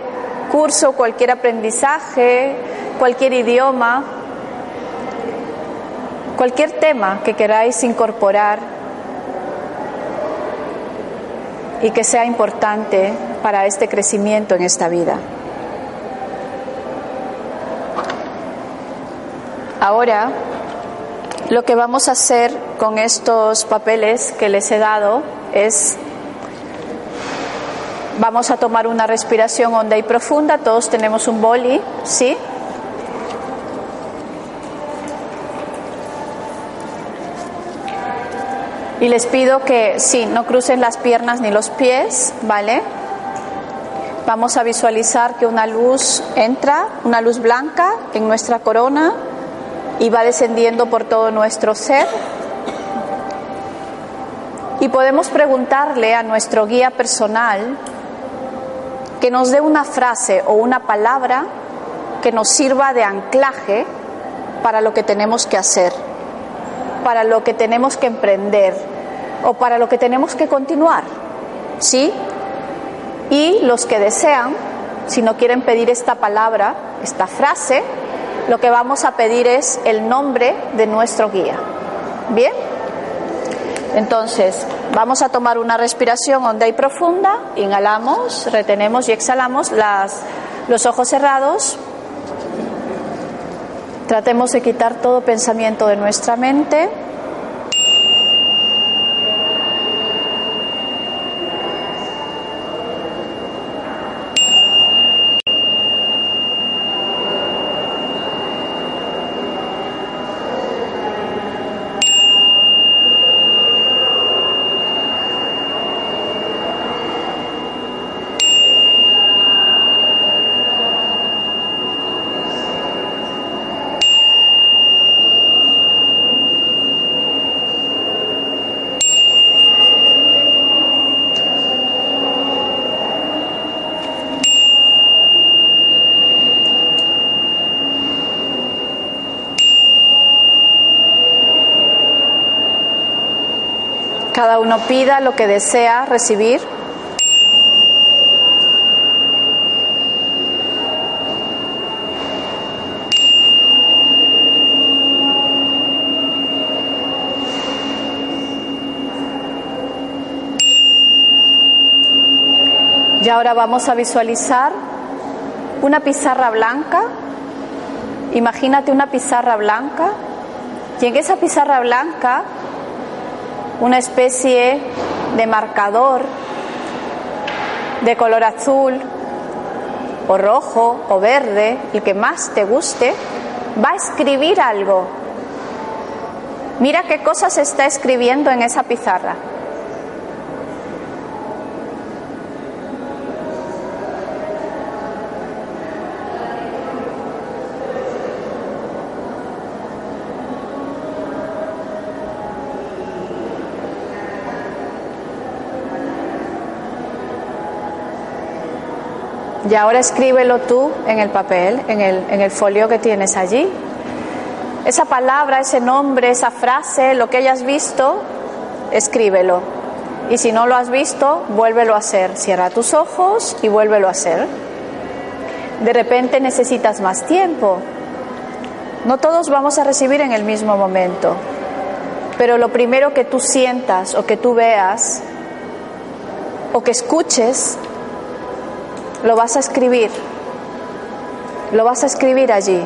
curso, cualquier aprendizaje, cualquier idioma, cualquier tema que queráis incorporar y que sea importante para este crecimiento en esta vida. Ahora, lo que vamos a hacer con estos papeles que les he dado es, vamos a tomar una respiración honda y profunda, todos tenemos un boli, ¿sí? Y les pido que sí, no crucen las piernas ni los pies, ¿vale? Vamos a visualizar que una luz entra, una luz blanca en nuestra corona y va descendiendo por todo nuestro ser. Y podemos preguntarle a nuestro guía personal que nos dé una frase o una palabra que nos sirva de anclaje para lo que tenemos que hacer, para lo que tenemos que emprender o para lo que tenemos que continuar. ¿Sí? Y los que desean, si no quieren pedir esta palabra, esta frase, lo que vamos a pedir es el nombre de nuestro guía. ¿Bien? Entonces, vamos a tomar una respiración honda y profunda. Inhalamos, retenemos y exhalamos las, los ojos cerrados. Tratemos de quitar todo pensamiento de nuestra mente. uno pida lo que desea recibir. Y ahora vamos a visualizar una pizarra blanca. Imagínate una pizarra blanca. Y en esa pizarra blanca una especie de marcador de color azul o rojo o verde, el que más te guste, va a escribir algo. Mira qué cosas está escribiendo en esa pizarra. Y ahora escríbelo tú en el papel, en el, folio que tienes allí. Esa palabra, ese nombre, esa frase, lo que hayas visto, escríbelo. Y si no lo has visto, vuélvelo a hacer. Cierra tus ojos y vuélvelo a hacer. De repente necesitas más tiempo. No todos vamos a recibir en el mismo momento. Pero lo primero que tú sientas o que tú veas o que escuches, lo vas a escribir. Lo vas a escribir allí.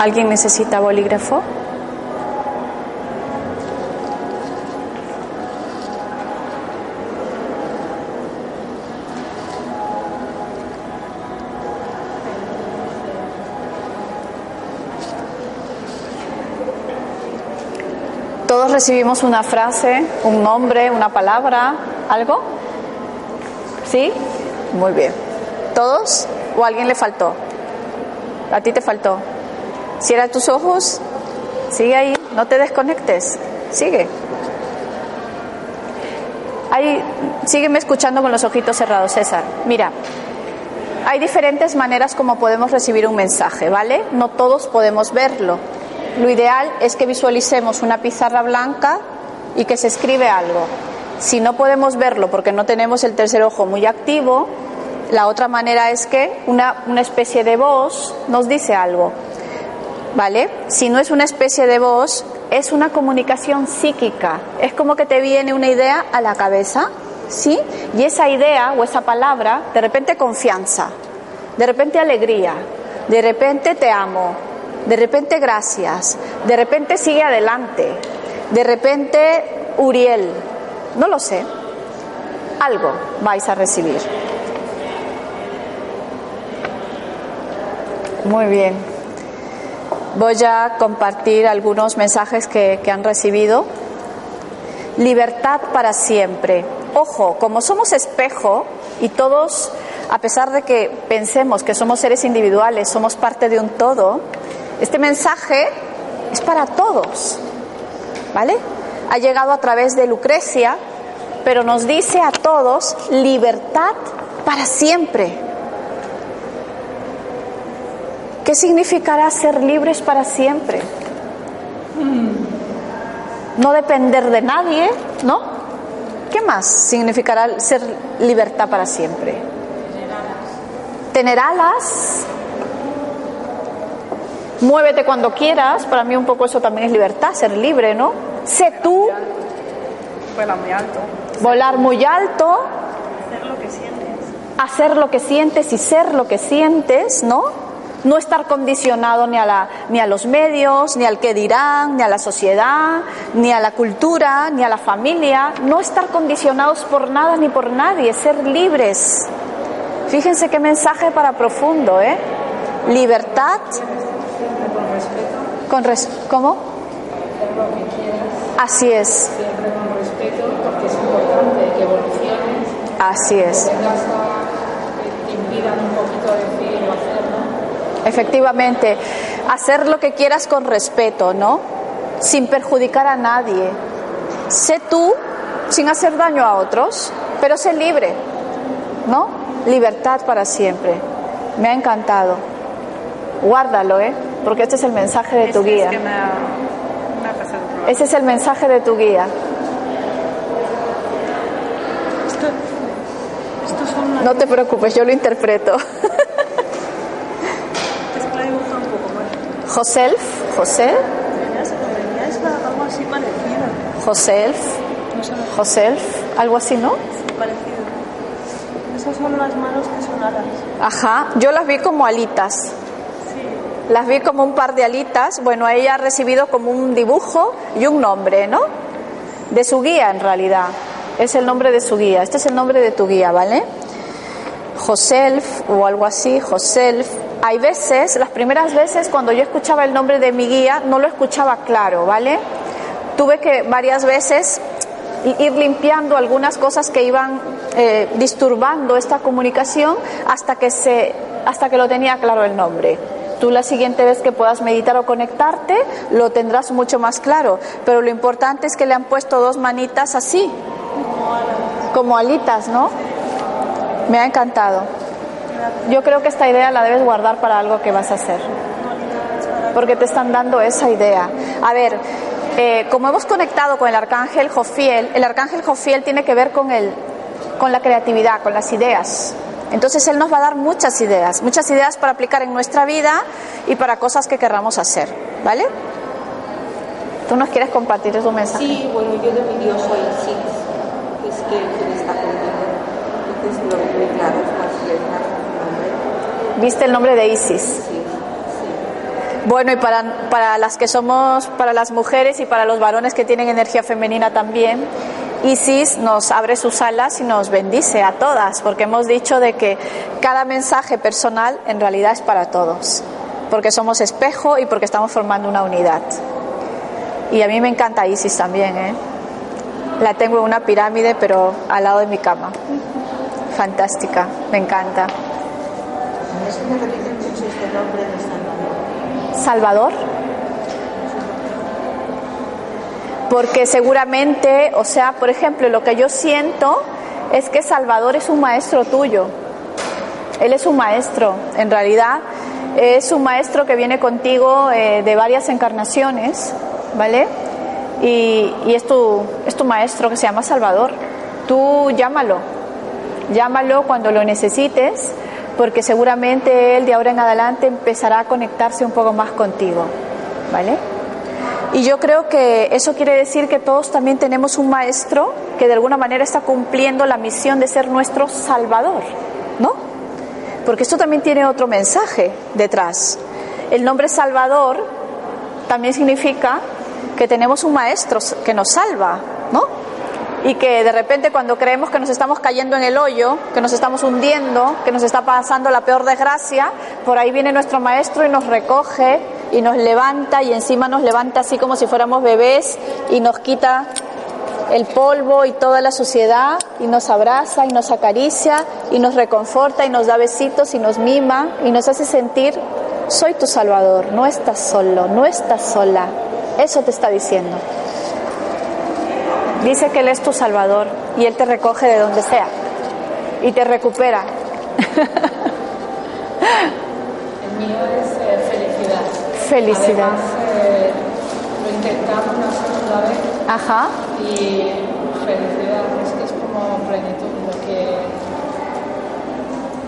¿Alguien necesita bolígrafo? Todos recibimos una frase, un nombre, una palabra, algo. ¿Sí? Muy bien. ¿Todos? ¿O alguien le faltó? ¿A ti te faltó? Cierra tus ojos, sigue ahí, no te desconectes, sigue. Ahí, sígueme escuchando con los ojitos cerrados, César. Mira, hay diferentes maneras como podemos recibir un mensaje, ¿vale? No todos podemos verlo. Lo ideal es que visualicemos una pizarra blanca y que se escribe algo. Si no podemos verlo porque no tenemos el tercer ojo muy activo, la otra manera es que una, una especie de voz nos dice algo. ¿Vale? Si no es una especie de voz, es una comunicación psíquica. Es como que te viene una idea a la cabeza, ¿sí? Y esa idea o esa palabra, de repente confianza, de repente alegría, de repente te amo, de repente gracias, de repente sigue adelante, de repente Uriel, no lo sé, algo vais a recibir. Muy bien. Voy a compartir algunos mensajes que, han recibido. Libertad para siempre. Ojo, como somos espejo y todos, a pesar de que pensemos que somos seres individuales, somos parte de un todo, este mensaje es para todos. ¿Vale? Ha llegado a través de Lucrecia, pero nos dice a todos libertad para siempre. ¿Qué significará ser libres para siempre? No depender de nadie, ¿no? ¿Qué más significará ser libertad para siempre? Tener alas. Muévete cuando quieras. Para mí un poco eso también es libertad, ser libre, ¿no? Sé tú. Volar muy alto. Volar muy alto. Hacer lo que sientes. Hacer lo que sientes y ser lo que sientes, ¿no? No estar condicionado ni a, la, ni a los medios, ni al que dirán, ni a la sociedad, ni a la cultura, ni a la familia, no estar condicionados por nada ni por nadie, ser libres. Fíjense qué mensaje para profundo, ¿eh? Libertad. Con respeto. Con res ¿Cómo? Así es. Siempre con respeto, porque es importante que evoluciones. Así es. Que te impidan un poquito decir o hacer Efectivamente, hacer lo que quieras con respeto, ¿no? Sin perjudicar a nadie. Sé tú sin hacer daño a otros, pero sé libre, ¿no? libertad para siempre. Me ha encantado. Guárdalo, ¿eh? Porque este es el mensaje de tu Es- es guía. Ese es el mensaje de tu guía. No te preocupes, yo lo interpreto. es que la he dibujado un poco mal. Joself, José. Joself, Joself, algo así, ¿no? parecido. Esas son las manos que son alas. Ajá, yo las vi como alitas. Sí. Las vi como un par de alitas. Bueno, ella ha recibido como un dibujo y un nombre, ¿no? De su guía, en realidad. Es el nombre de su guía. Este es el nombre de tu guía, ¿vale? Joself o algo así, Joself. Hay veces, las primeras veces cuando yo escuchaba el nombre de mi guía, no lo escuchaba claro, ¿vale? Tuve que varias veces ir limpiando algunas cosas que iban eh, disturbando esta comunicación hasta que, se, hasta que lo tenía claro el nombre. Tú la siguiente vez que puedas meditar o conectarte lo tendrás mucho más claro, pero lo importante es que le han puesto dos manitas así, como alitas, ¿no? Me ha encantado. Yo creo que esta idea la debes guardar para algo que vas a hacer. Porque te están dando esa idea. A ver, eh, como hemos conectado con el arcángel Jofiel, el arcángel Jofiel tiene que ver con, el, con la creatividad, con las ideas. Entonces él nos va a dar muchas ideas, muchas ideas para aplicar en nuestra vida y para cosas que querramos hacer. ¿Vale? ¿Tú nos quieres compartir tu mensaje? Sí, bueno, yo de mi Dios soy que es que quien está conmigo. Entonces lo veo muy claro, es más letras, su nombre. ¿Viste el nombre de Isis? Bueno, y para, para las que somos, para las mujeres y para los varones que tienen energía femenina también, Isis nos abre sus alas y nos bendice a todas, porque hemos dicho de que cada mensaje personal en realidad es para todos, porque somos espejo y porque estamos formando una unidad. Y a mí me encanta Isis también, ¿eh? La tengo en una pirámide, pero al lado de mi cama. Fantástica, me encanta. Es este nombre de Salvador. Salvador? Porque seguramente, o sea, por ejemplo, lo que yo siento es que Salvador es un maestro tuyo. Él es un maestro, en realidad es un maestro que viene contigo eh, de varias encarnaciones, ¿vale? Y, y es, tu, es tu maestro que se llama Salvador. Tú llámalo, llámalo cuando lo necesites, porque seguramente él de ahora en adelante empezará a conectarse un poco más contigo, ¿vale? Y yo creo que eso quiere decir que todos también tenemos un maestro que de alguna manera está cumpliendo la misión de ser nuestro salvador, ¿no? Porque esto también tiene otro mensaje detrás. El nombre Salvador también significa que tenemos un maestro que nos salva, ¿no? Y que de repente cuando creemos que nos estamos cayendo en el hoyo, que nos estamos hundiendo, que nos está pasando la peor desgracia, por ahí viene nuestro maestro y nos recoge y nos levanta y encima nos levanta así como si fuéramos bebés y nos quita el polvo y toda la suciedad y nos abraza y nos acaricia y nos reconforta y nos da besitos y nos mima y nos hace sentir, soy tu salvador, no estás solo, no estás sola. Eso te está diciendo. Dice que Él es tu salvador y Él te recoge de donde sea y te recupera. El mío es eh, felicidad. Felicidad. Además, eh, lo intentamos una segunda vez Ajá. y felicidad es que es como plenitud, lo que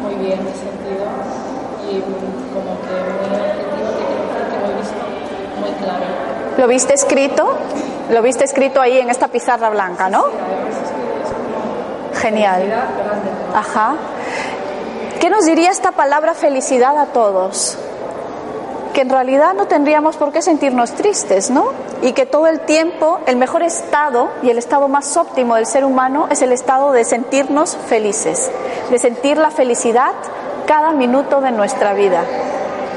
muy bien he sentido y como que muy objetivo que creo que lo he visto muy claro. ¿Lo viste escrito? Lo viste escrito ahí en esta pizarra blanca, ¿no? Genial. Ajá. ¿Qué nos diría esta palabra felicidad a todos? Que en realidad no tendríamos por qué sentirnos tristes, ¿no? Y que todo el tiempo el mejor estado y el estado más óptimo del ser humano es el estado de sentirnos felices, de sentir la felicidad cada minuto de nuestra vida.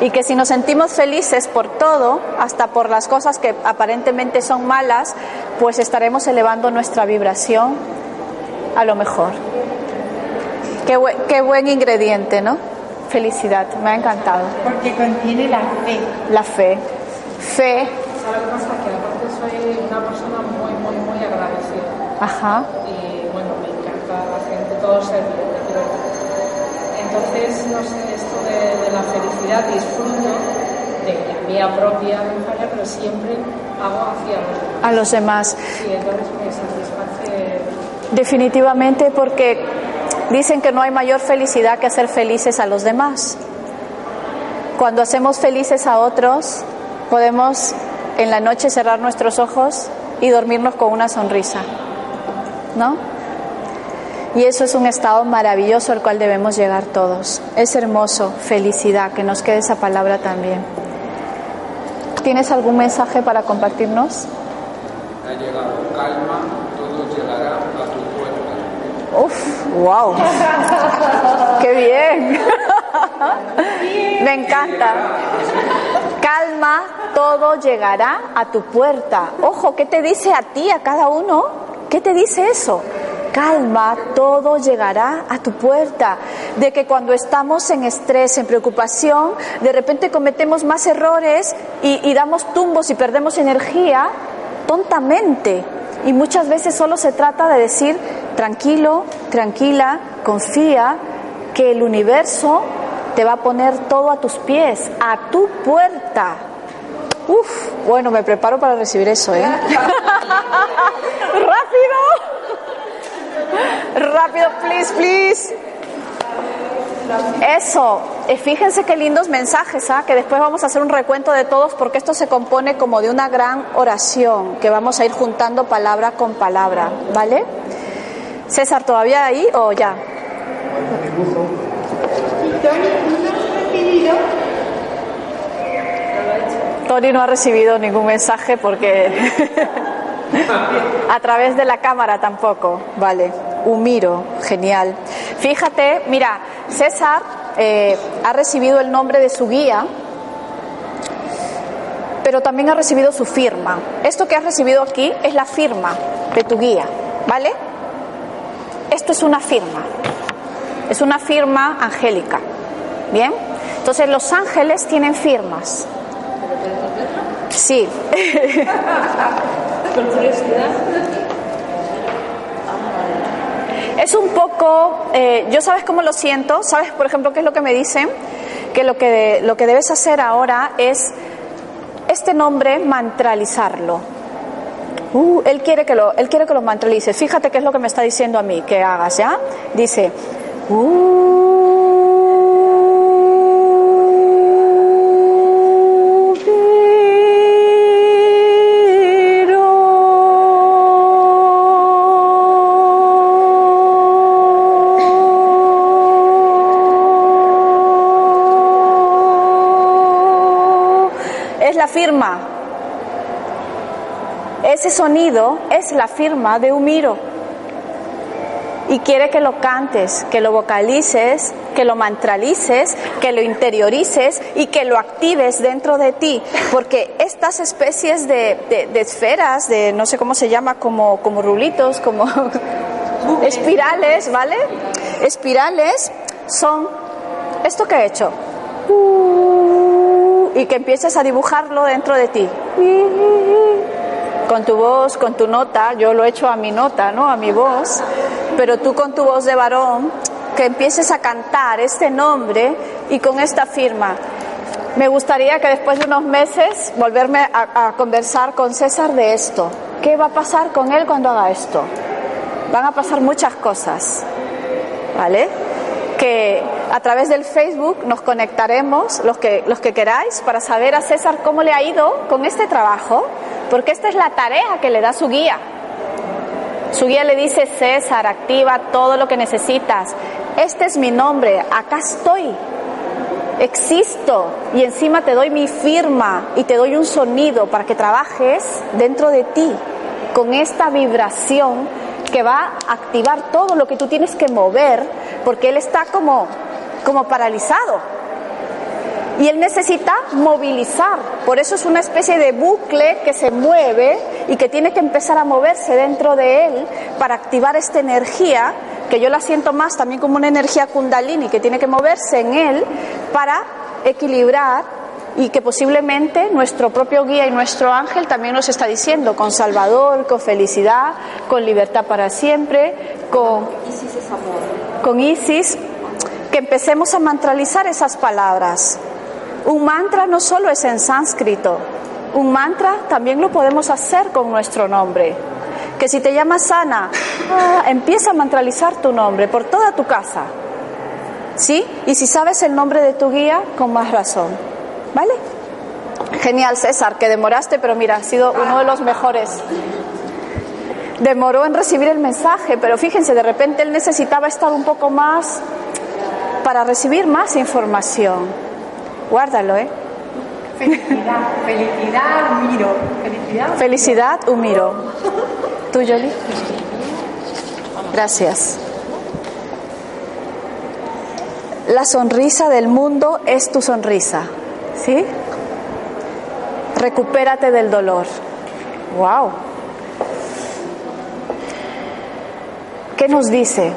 Y que si nos sentimos felices por todo, hasta por las cosas que aparentemente son malas, pues estaremos elevando nuestra vibración a lo mejor. Qué, buen, qué buen ingrediente, ¿no? Felicidad, me ha encantado. Porque contiene la fe. La fe. Fe, ¿Sabes lo que pasa? Que aparte soy una persona muy, muy, muy agradecida. ajá. Y bueno, me encanta la gente, todo decir. Entonces, no sé, esto de, de la felicidad disfruto de la mía propia falla, pero siempre hago hacia los demás. A los demás. Sí, entonces me satisface. Definitivamente porque dicen que no hay mayor felicidad que hacer felices a los demás. Cuando hacemos felices a otros, podemos en la noche cerrar nuestros ojos y dormirnos con una sonrisa. ¿No? Y eso es un estado maravilloso al cual debemos llegar todos. Es hermoso, felicidad, que nos quede esa palabra también. ¿Tienes algún mensaje para compartirnos? Ha llegado calma, todo llegará a tu puerta. Uf, wow. Qué bien. Me encanta. Calma, todo llegará a tu puerta. Ojo, ¿qué te dice a ti, a cada uno? ¿Qué te dice eso? Calma, todo llegará a tu puerta. De que cuando estamos en estrés, en preocupación, de repente cometemos más errores y, y damos tumbos y perdemos energía tontamente. Y muchas veces solo se trata de decir, tranquilo, tranquila, confía, que el universo te va a poner todo a tus pies, a tu puerta. Uf, bueno, me preparo para recibir eso, ¿eh? ¡Rápido! Rápido, please, please. Eso, fíjense qué lindos mensajes, ¿ah? que después vamos a hacer un recuento de todos porque esto se compone como de una gran oración que vamos a ir juntando palabra con palabra, ¿vale? César, ¿todavía ahí o ya? Tony no ha recibido ningún mensaje porque a través de la cámara tampoco, vale. Humiro, genial. Fíjate, mira, César eh, ha recibido el nombre de su guía, pero también ha recibido su firma. Esto que has recibido aquí es la firma de tu guía, ¿vale? Esto es una firma, es una firma angélica, ¿bien? Entonces los ángeles tienen firmas. Sí. Con curiosidad. Es un poco, eh, yo sabes cómo lo siento, sabes por ejemplo qué es lo que me dicen, que lo que, lo que debes hacer ahora es este nombre mantralizarlo. Uh, él quiere que lo, él quiere que lo mantralices. Fíjate qué es lo que me está diciendo a mí que hagas, ¿ya? Dice, es Ese sonido es la firma de Humiro. Y quiere que lo cantes, que lo vocalices, que lo mantralices, que lo interiorices y que lo actives dentro de ti. Porque estas especies de, de- de esferas, de no sé cómo se llama, como, como rulitos, como espirales, ¿vale? Espirales son esto que he hecho. Y que empieces a dibujarlo dentro de ti con tu voz, con tu nota, yo lo he hecho a mi nota, ¿no? A mi voz, pero tú con tu voz de varón, que empieces a cantar este nombre y con esta firma. Me gustaría que después de unos meses volverme a, a conversar con César de esto. ¿Qué va a pasar con él cuando haga esto? Van a pasar muchas cosas, ¿vale? Que a través del Facebook nos conectaremos, los que, los que queráis, para saber a César cómo le ha ido con este trabajo, porque esta es la tarea que le da su guía. Su guía le dice, César, activa todo lo que necesitas. Este es mi nombre, acá estoy. Existo y encima te doy mi firma y te doy un sonido para que trabajes dentro de ti con esta vibración que va a activar todo lo que tú tienes que mover porque él está como, como paralizado y él necesita movilizar. Por eso es una especie de bucle que se mueve y que tiene que empezar a moverse dentro de él para activar esta energía, que yo la siento más también como una energía kundalini que tiene que moverse en él para equilibrar y que posiblemente nuestro propio guía y nuestro ángel también nos está diciendo, con Salvador, con felicidad, con libertad para siempre, con Isis es amor. con Isis, que empecemos a mantralizar esas palabras. Un mantra no solo es en sánscrito, un mantra también lo podemos hacer con nuestro nombre. Que si te llamas Ana, ah, empieza a mantralizar tu nombre por toda tu casa. ¿Sí? Y si sabes el nombre de tu guía, con más razón. ¿Vale? Genial, César, que demoraste, pero mira, ha sido uno de los mejores. Demoró en recibir el mensaje, pero fíjense, de repente él necesitaba estar un poco más para recibir más información. Guárdalo, ¿eh? Felicidad, felicidad, Humiro. Felicidad. Felicidad, Humiro. ¿Tú, Yoli? Gracias. La sonrisa del mundo es tu sonrisa. ¿Sí? Recupérate del dolor. ¡Wow! ¿Qué nos dice?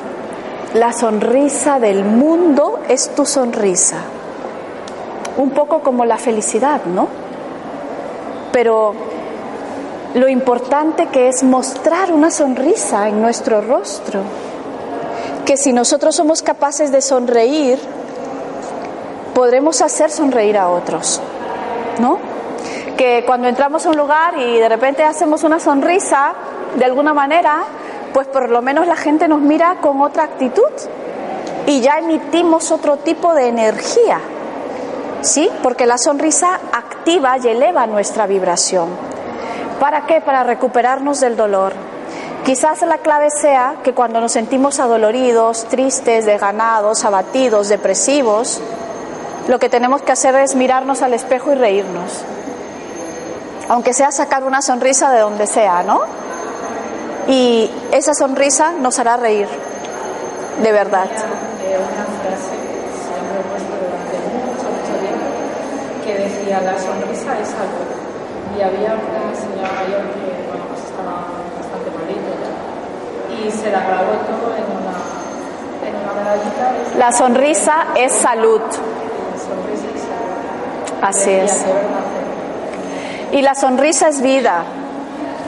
La sonrisa del mundo es tu sonrisa. Un poco como la felicidad, ¿no? Pero lo importante que es mostrar una sonrisa en nuestro rostro. Que si nosotros somos capaces de sonreír, podremos hacer sonreír a otros, ¿no? Que cuando entramos a un lugar y de repente hacemos una sonrisa, de alguna manera, pues por lo menos la gente nos mira con otra actitud y ya emitimos otro tipo de energía, ¿sí? Porque la sonrisa activa y eleva nuestra vibración. ¿Para qué? Para recuperarnos del dolor. Quizás la clave sea que cuando nos sentimos adoloridos, tristes, desganados, abatidos, depresivos, lo que tenemos que hacer es mirarnos al espejo y reírnos. Aunque sea sacar una sonrisa de donde sea, ¿no? Y esa sonrisa nos hará reír, de verdad. Que decía, la sonrisa es algo. Y había una señora mayor que, bueno, pues estaba bastante malito, y se la grabó todo en una, en una medallita. La sonrisa es salud. La sonrisa es salud. Así Decía, es. "De verdad, Y la sonrisa es vida.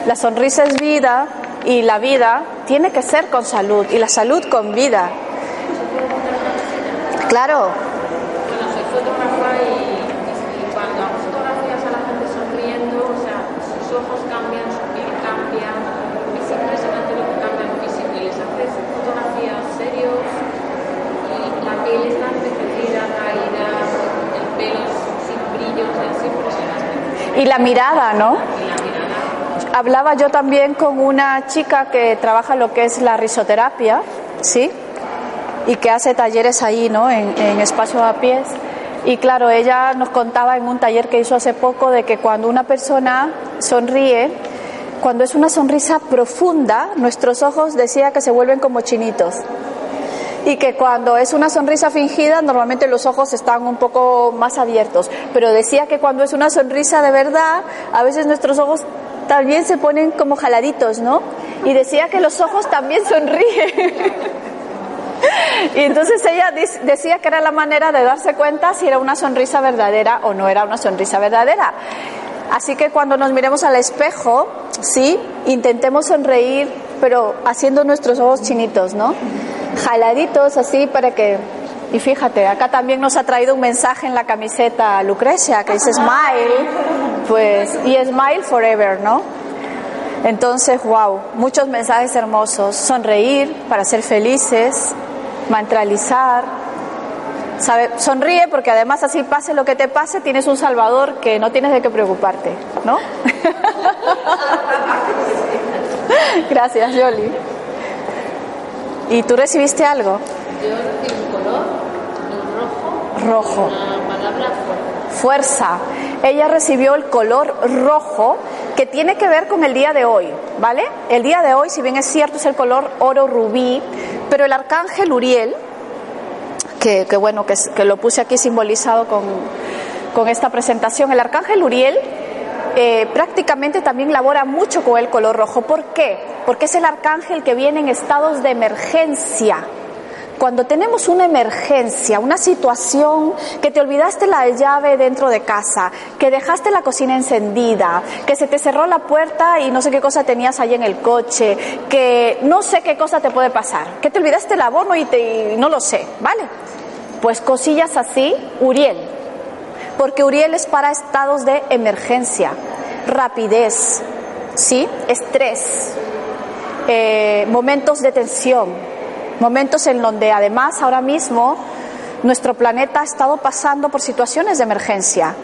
La sonrisa es vida y la vida tiene que ser con salud y la salud con vida. Claro, Bueno, soy fotógrafa y, cuando hago fotografías a la gente sonriendo, o sea, sus ojos cambian, su piel que cambia y la mirada, ¿no? Hablaba yo también con una chica que trabaja lo que es la risoterapia, ¿sí? Y que hace talleres ahí, ¿no? En, en espacio a pies. Y claro, ella nos contaba en un taller que hizo hace poco de que cuando una persona sonríe, cuando es una sonrisa profunda, nuestros ojos decía que se vuelven como chinitos. Y que cuando es una sonrisa fingida, normalmente los ojos están un poco más abiertos. Pero decía que cuando es una sonrisa de verdad, a veces nuestros ojos también se ponen como jaladitos, ¿no? Y decía que los ojos también sonríen. Y entonces ella decía que era la manera de darse cuenta si era una sonrisa verdadera o no era una sonrisa verdadera. Así que cuando nos miremos al espejo, sí, intentemos sonreír, pero haciendo nuestros ojos chinitos, ¿no? Jaladitos así para que... Y fíjate, acá también nos ha traído un mensaje en la camiseta Lucrecia que dice Smile, pues, y Smile Forever, ¿no? Entonces, wow, muchos mensajes hermosos. Sonreír para ser felices, mantralizar. Sabe, sonríe porque además así pase lo que te pase, tienes un salvador que no tienes de qué preocuparte, ¿no? Gracias, Yoli. ¿Y tú recibiste algo? yo recibí rojo, fuerza. Ella recibió el color rojo que tiene que ver con el día de hoy, ¿vale? El día de hoy, si bien es cierto, es el color oro rubí, pero el arcángel Uriel, que, bueno, que, que lo puse aquí simbolizado con, con esta presentación, el arcángel Uriel eh, prácticamente también labora mucho con el color rojo. ¿Por qué? Porque es el arcángel que viene en estados de emergencia. Cuando tenemos una emergencia, una situación que te olvidaste la llave dentro de casa, que dejaste la cocina encendida, que se te cerró la puerta y no sé qué cosa tenías ahí en el coche, que no sé qué cosa te puede pasar, que te olvidaste el abono y, te, y no lo sé, ¿vale? Pues cosillas así, Uriel, porque Uriel es para estados de emergencia, rapidez, ¿sí? estrés, eh, momentos de tensión, momentos en donde además ahora mismo nuestro planeta ha estado pasando por situaciones de emergencia.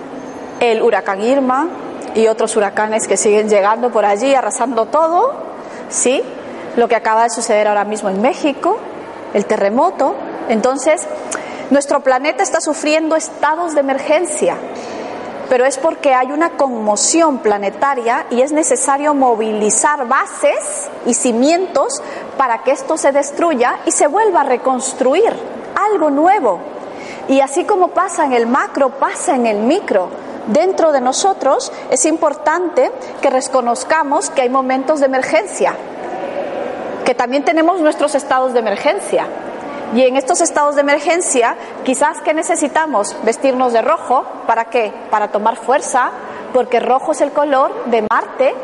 El huracán Irma y otros huracanes que siguen llegando por allí, arrasando todo, ¿sí? Lo que acaba de suceder ahora mismo en México, el terremoto. Entonces, nuestro planeta está sufriendo estados de emergencia, pero es porque hay una conmoción planetaria y es necesario movilizar bases y cimientos para que esto se destruya y se vuelva a reconstruir algo nuevo. Y así como pasa en el macro, pasa en el micro. Dentro de nosotros es importante que reconozcamos que hay momentos de emergencia, que también tenemos nuestros estados de emergencia. Y en estos estados de emergencia, quizás que necesitamos vestirnos de rojo, ¿para qué? Para tomar fuerza, porque rojo es el color de Marte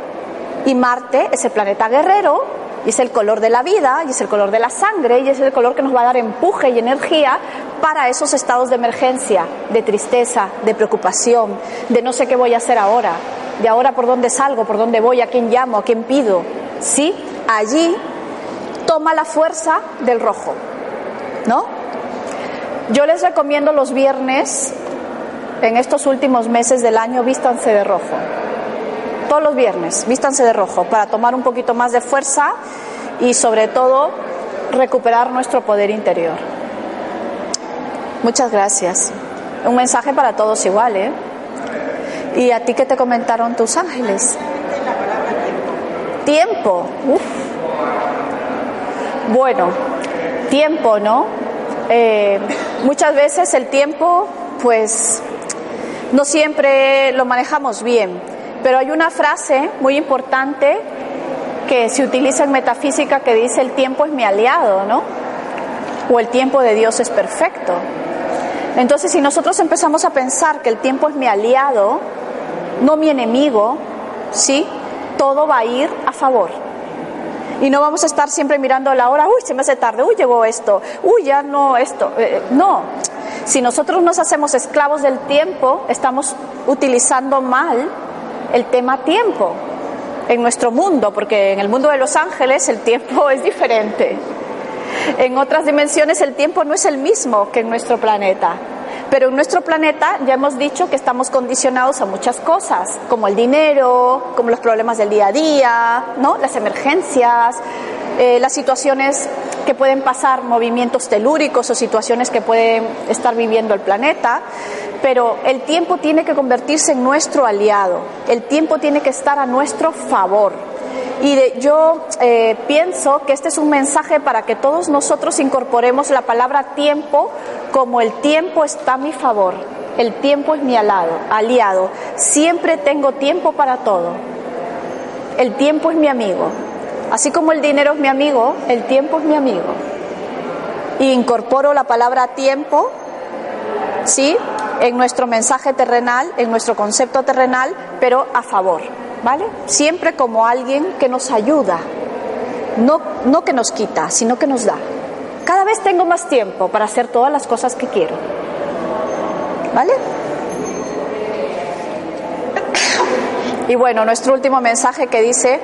y Marte es el planeta guerrero y es el color de la vida y es el color de la sangre y es el color que nos va a dar empuje y energía para esos estados de emergencia, de tristeza, de preocupación, de no sé qué voy a hacer ahora, de ahora por dónde salgo, por dónde voy, a quién llamo, a quién pido. Sí, allí toma la fuerza del rojo. ¿No? Yo les recomiendo los viernes, en estos últimos meses del año, vístanse de rojo. Todos los viernes, vístanse de rojo para tomar un poquito más de fuerza y sobre todo recuperar nuestro poder interior. Muchas gracias. Un mensaje para todos igual, ¿eh? ¿Y a ti qué te comentaron tus ángeles? Tiempo. Uf. Bueno, tiempo, ¿no? Eh, muchas veces el tiempo, pues, no siempre lo manejamos bien, pero hay una frase muy importante que se utiliza en metafísica que dice el tiempo es mi aliado, ¿no? O el tiempo de Dios es perfecto. Entonces, si nosotros empezamos a pensar que el tiempo es mi aliado, no mi enemigo, ¿sí? Todo va a ir a favor. Y no vamos a estar siempre mirando la hora, uy, se me hace tarde, uy, llegó esto, uy, ya no esto. Eh, no, si nosotros nos hacemos esclavos del tiempo, estamos utilizando mal el tema tiempo en nuestro mundo, porque en el mundo de los ángeles el tiempo es diferente. En otras dimensiones el tiempo no es el mismo que en nuestro planeta. Pero en nuestro planeta ya hemos dicho que estamos condicionados a muchas cosas, como el dinero, como los problemas del día a día, ¿no? las emergencias, eh, las situaciones que pueden pasar, movimientos telúricos o situaciones que puede estar viviendo el planeta. Pero el tiempo tiene que convertirse en nuestro aliado, el tiempo tiene que estar a nuestro favor. Y yo eh, pienso que este es un mensaje para que todos nosotros incorporemos la palabra tiempo como el tiempo está a mi favor, el tiempo es mi aliado. Siempre tengo tiempo para todo. El tiempo es mi amigo. Así como el dinero es mi amigo, el tiempo es mi amigo. Y incorporo la palabra tiempo, ¿sí? En nuestro mensaje terrenal, en nuestro concepto terrenal, pero a favor. ¿Vale? Siempre como alguien que nos ayuda, no, no que nos quita, sino que nos da. Cada vez tengo más tiempo para hacer todas las cosas que quiero. ¿Vale? Y bueno, nuestro último mensaje que dice,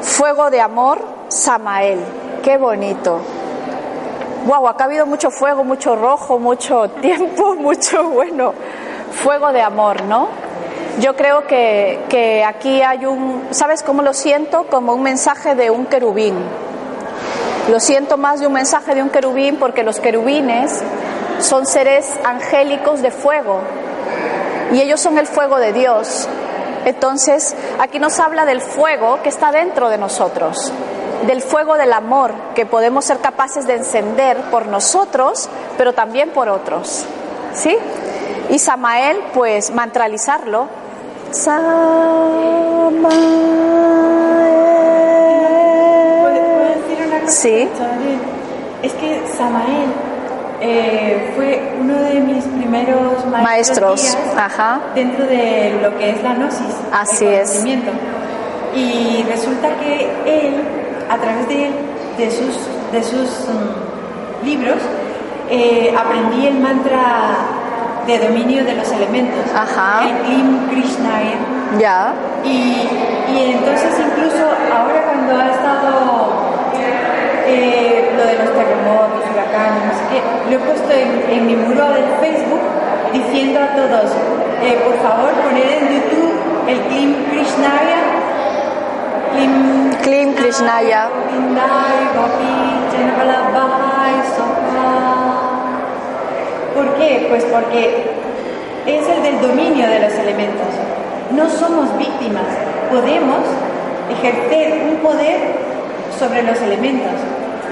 fuego de amor, Samael. Qué bonito. Wow, acá ha habido mucho fuego, mucho rojo, mucho tiempo, mucho bueno. Fuego de amor, ¿no? Yo creo que, aquí hay un, ¿sabes cómo lo siento? Como un mensaje de un querubín. Lo siento más de un mensaje de un querubín porque los querubines son seres angélicos de fuego y ellos son el fuego de Dios. Entonces, aquí nos habla del fuego que está dentro de nosotros, del fuego del amor que podemos ser capaces de encender por nosotros, pero también por otros. ¿Sí? Y Samael, pues mantralizarlo Samael. Sí. Es que Samael eh, fue uno de mis primeros maestros, Ajá. dentro de lo que es la gnosis. Así es. Y resulta que él, a través de, de sus, de sus mm, libros, eh, aprendí el mantra de dominio de los elementos, Ajá. el Klim Krishnaya. Ya. Y, y entonces incluso ahora cuando ha estado eh, lo de los terremotos, huracanes, no sé qué, lo he puesto en, en mi muro del Facebook diciendo a todos, eh, por favor poner en YouTube el Klim Krishnaya. Klim, Klim Krishnaya. ¿Por qué? Pues porque es el del dominio de los elementos. No somos víctimas, podemos ejercer un poder sobre los elementos.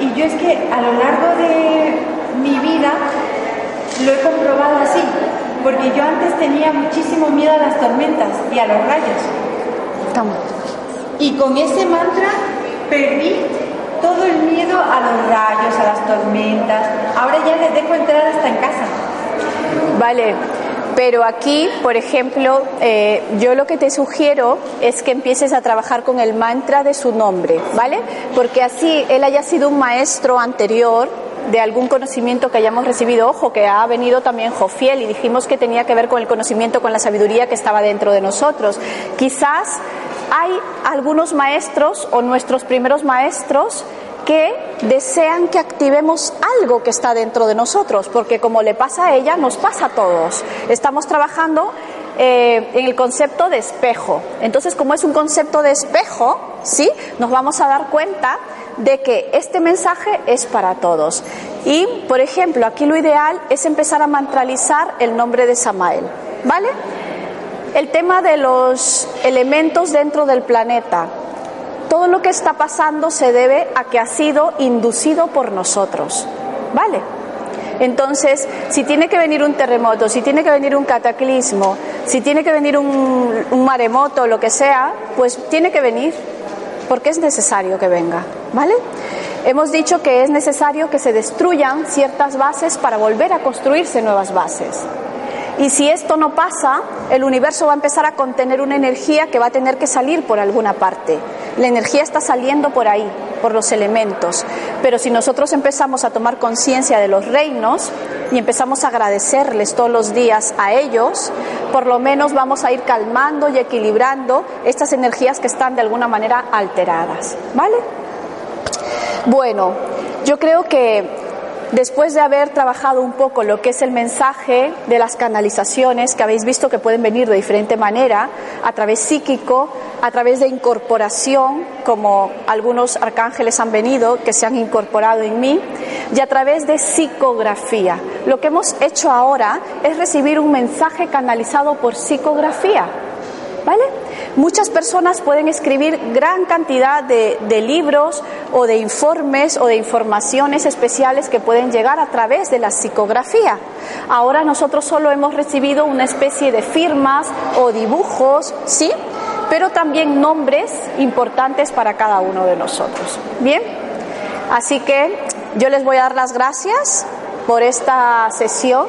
Y yo es que a lo largo de mi vida lo he comprobado así, porque yo antes tenía muchísimo miedo a las tormentas y a los rayos. Toma. Y con ese mantra perdí todo el miedo a los rayos, a las tormentas. Ahora ya les dejo entrar hasta en casa. Vale, pero aquí, por ejemplo, eh, yo lo que te sugiero es que empieces a trabajar con el mantra de su nombre, ¿vale? Porque así él haya sido un maestro anterior de algún conocimiento que hayamos recibido. Ojo, que ha venido también Jofiel y dijimos que tenía que ver con el conocimiento, con la sabiduría que estaba dentro de nosotros. Quizás hay algunos maestros o nuestros primeros maestros que desean que activemos algo que está dentro de nosotros, porque como le pasa a ella, nos pasa a todos. Estamos trabajando eh, en el concepto de espejo. Entonces, como es un concepto de espejo, ¿sí? Nos vamos a dar cuenta de que este mensaje es para todos. Y, por ejemplo, aquí lo ideal es empezar a mantralizar el nombre de Samael, ¿vale? El tema de los elementos dentro del planeta. Todo lo que está pasando se debe a que ha sido inducido por nosotros, ¿vale? Entonces, si tiene que venir un terremoto, si tiene que venir un cataclismo, si tiene que venir un, maremoto, lo que sea, pues tiene que venir, porque es necesario que venga, ¿vale? Hemos dicho que es necesario que se destruyan ciertas bases para volver a construirse nuevas bases. Y si esto no pasa, el universo va a empezar a contener una energía que va a tener que salir por alguna parte. La energía está saliendo por ahí, por los elementos. Pero si nosotros empezamos a tomar conciencia de los reinos y empezamos a agradecerles todos los días a ellos, por lo menos vamos a ir calmando y equilibrando estas energías que están de alguna manera alteradas. ¿Vale? Bueno, yo creo que después de haber trabajado un poco lo que es el mensaje de las canalizaciones, que habéis visto que pueden venir de diferente manera, a través psíquico, a través de incorporación, como algunos arcángeles han venido, que se han incorporado en mí, y a través de psicografía. Lo que hemos hecho ahora es recibir un mensaje canalizado por psicografía. ¿Vale? Muchas personas pueden escribir gran cantidad de, de, libros o de informes o de informaciones especiales que pueden llegar a través de la psicografía. Ahora nosotros solo hemos recibido una especie de firmas o dibujos, ¿sí? Pero también nombres importantes para cada uno de nosotros. Bien, así que yo les voy a dar las gracias por esta sesión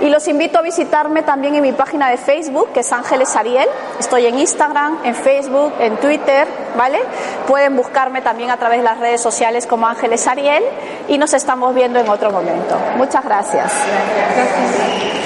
y los invito a visitarme también en mi página de Facebook, que es Ángeles Ariel. Estoy en Instagram, en Facebook, en Twitter, ¿vale? Pueden buscarme también a través de las redes sociales como Ángeles Ariel y nos estamos viendo en otro momento. Muchas gracias. Gracias.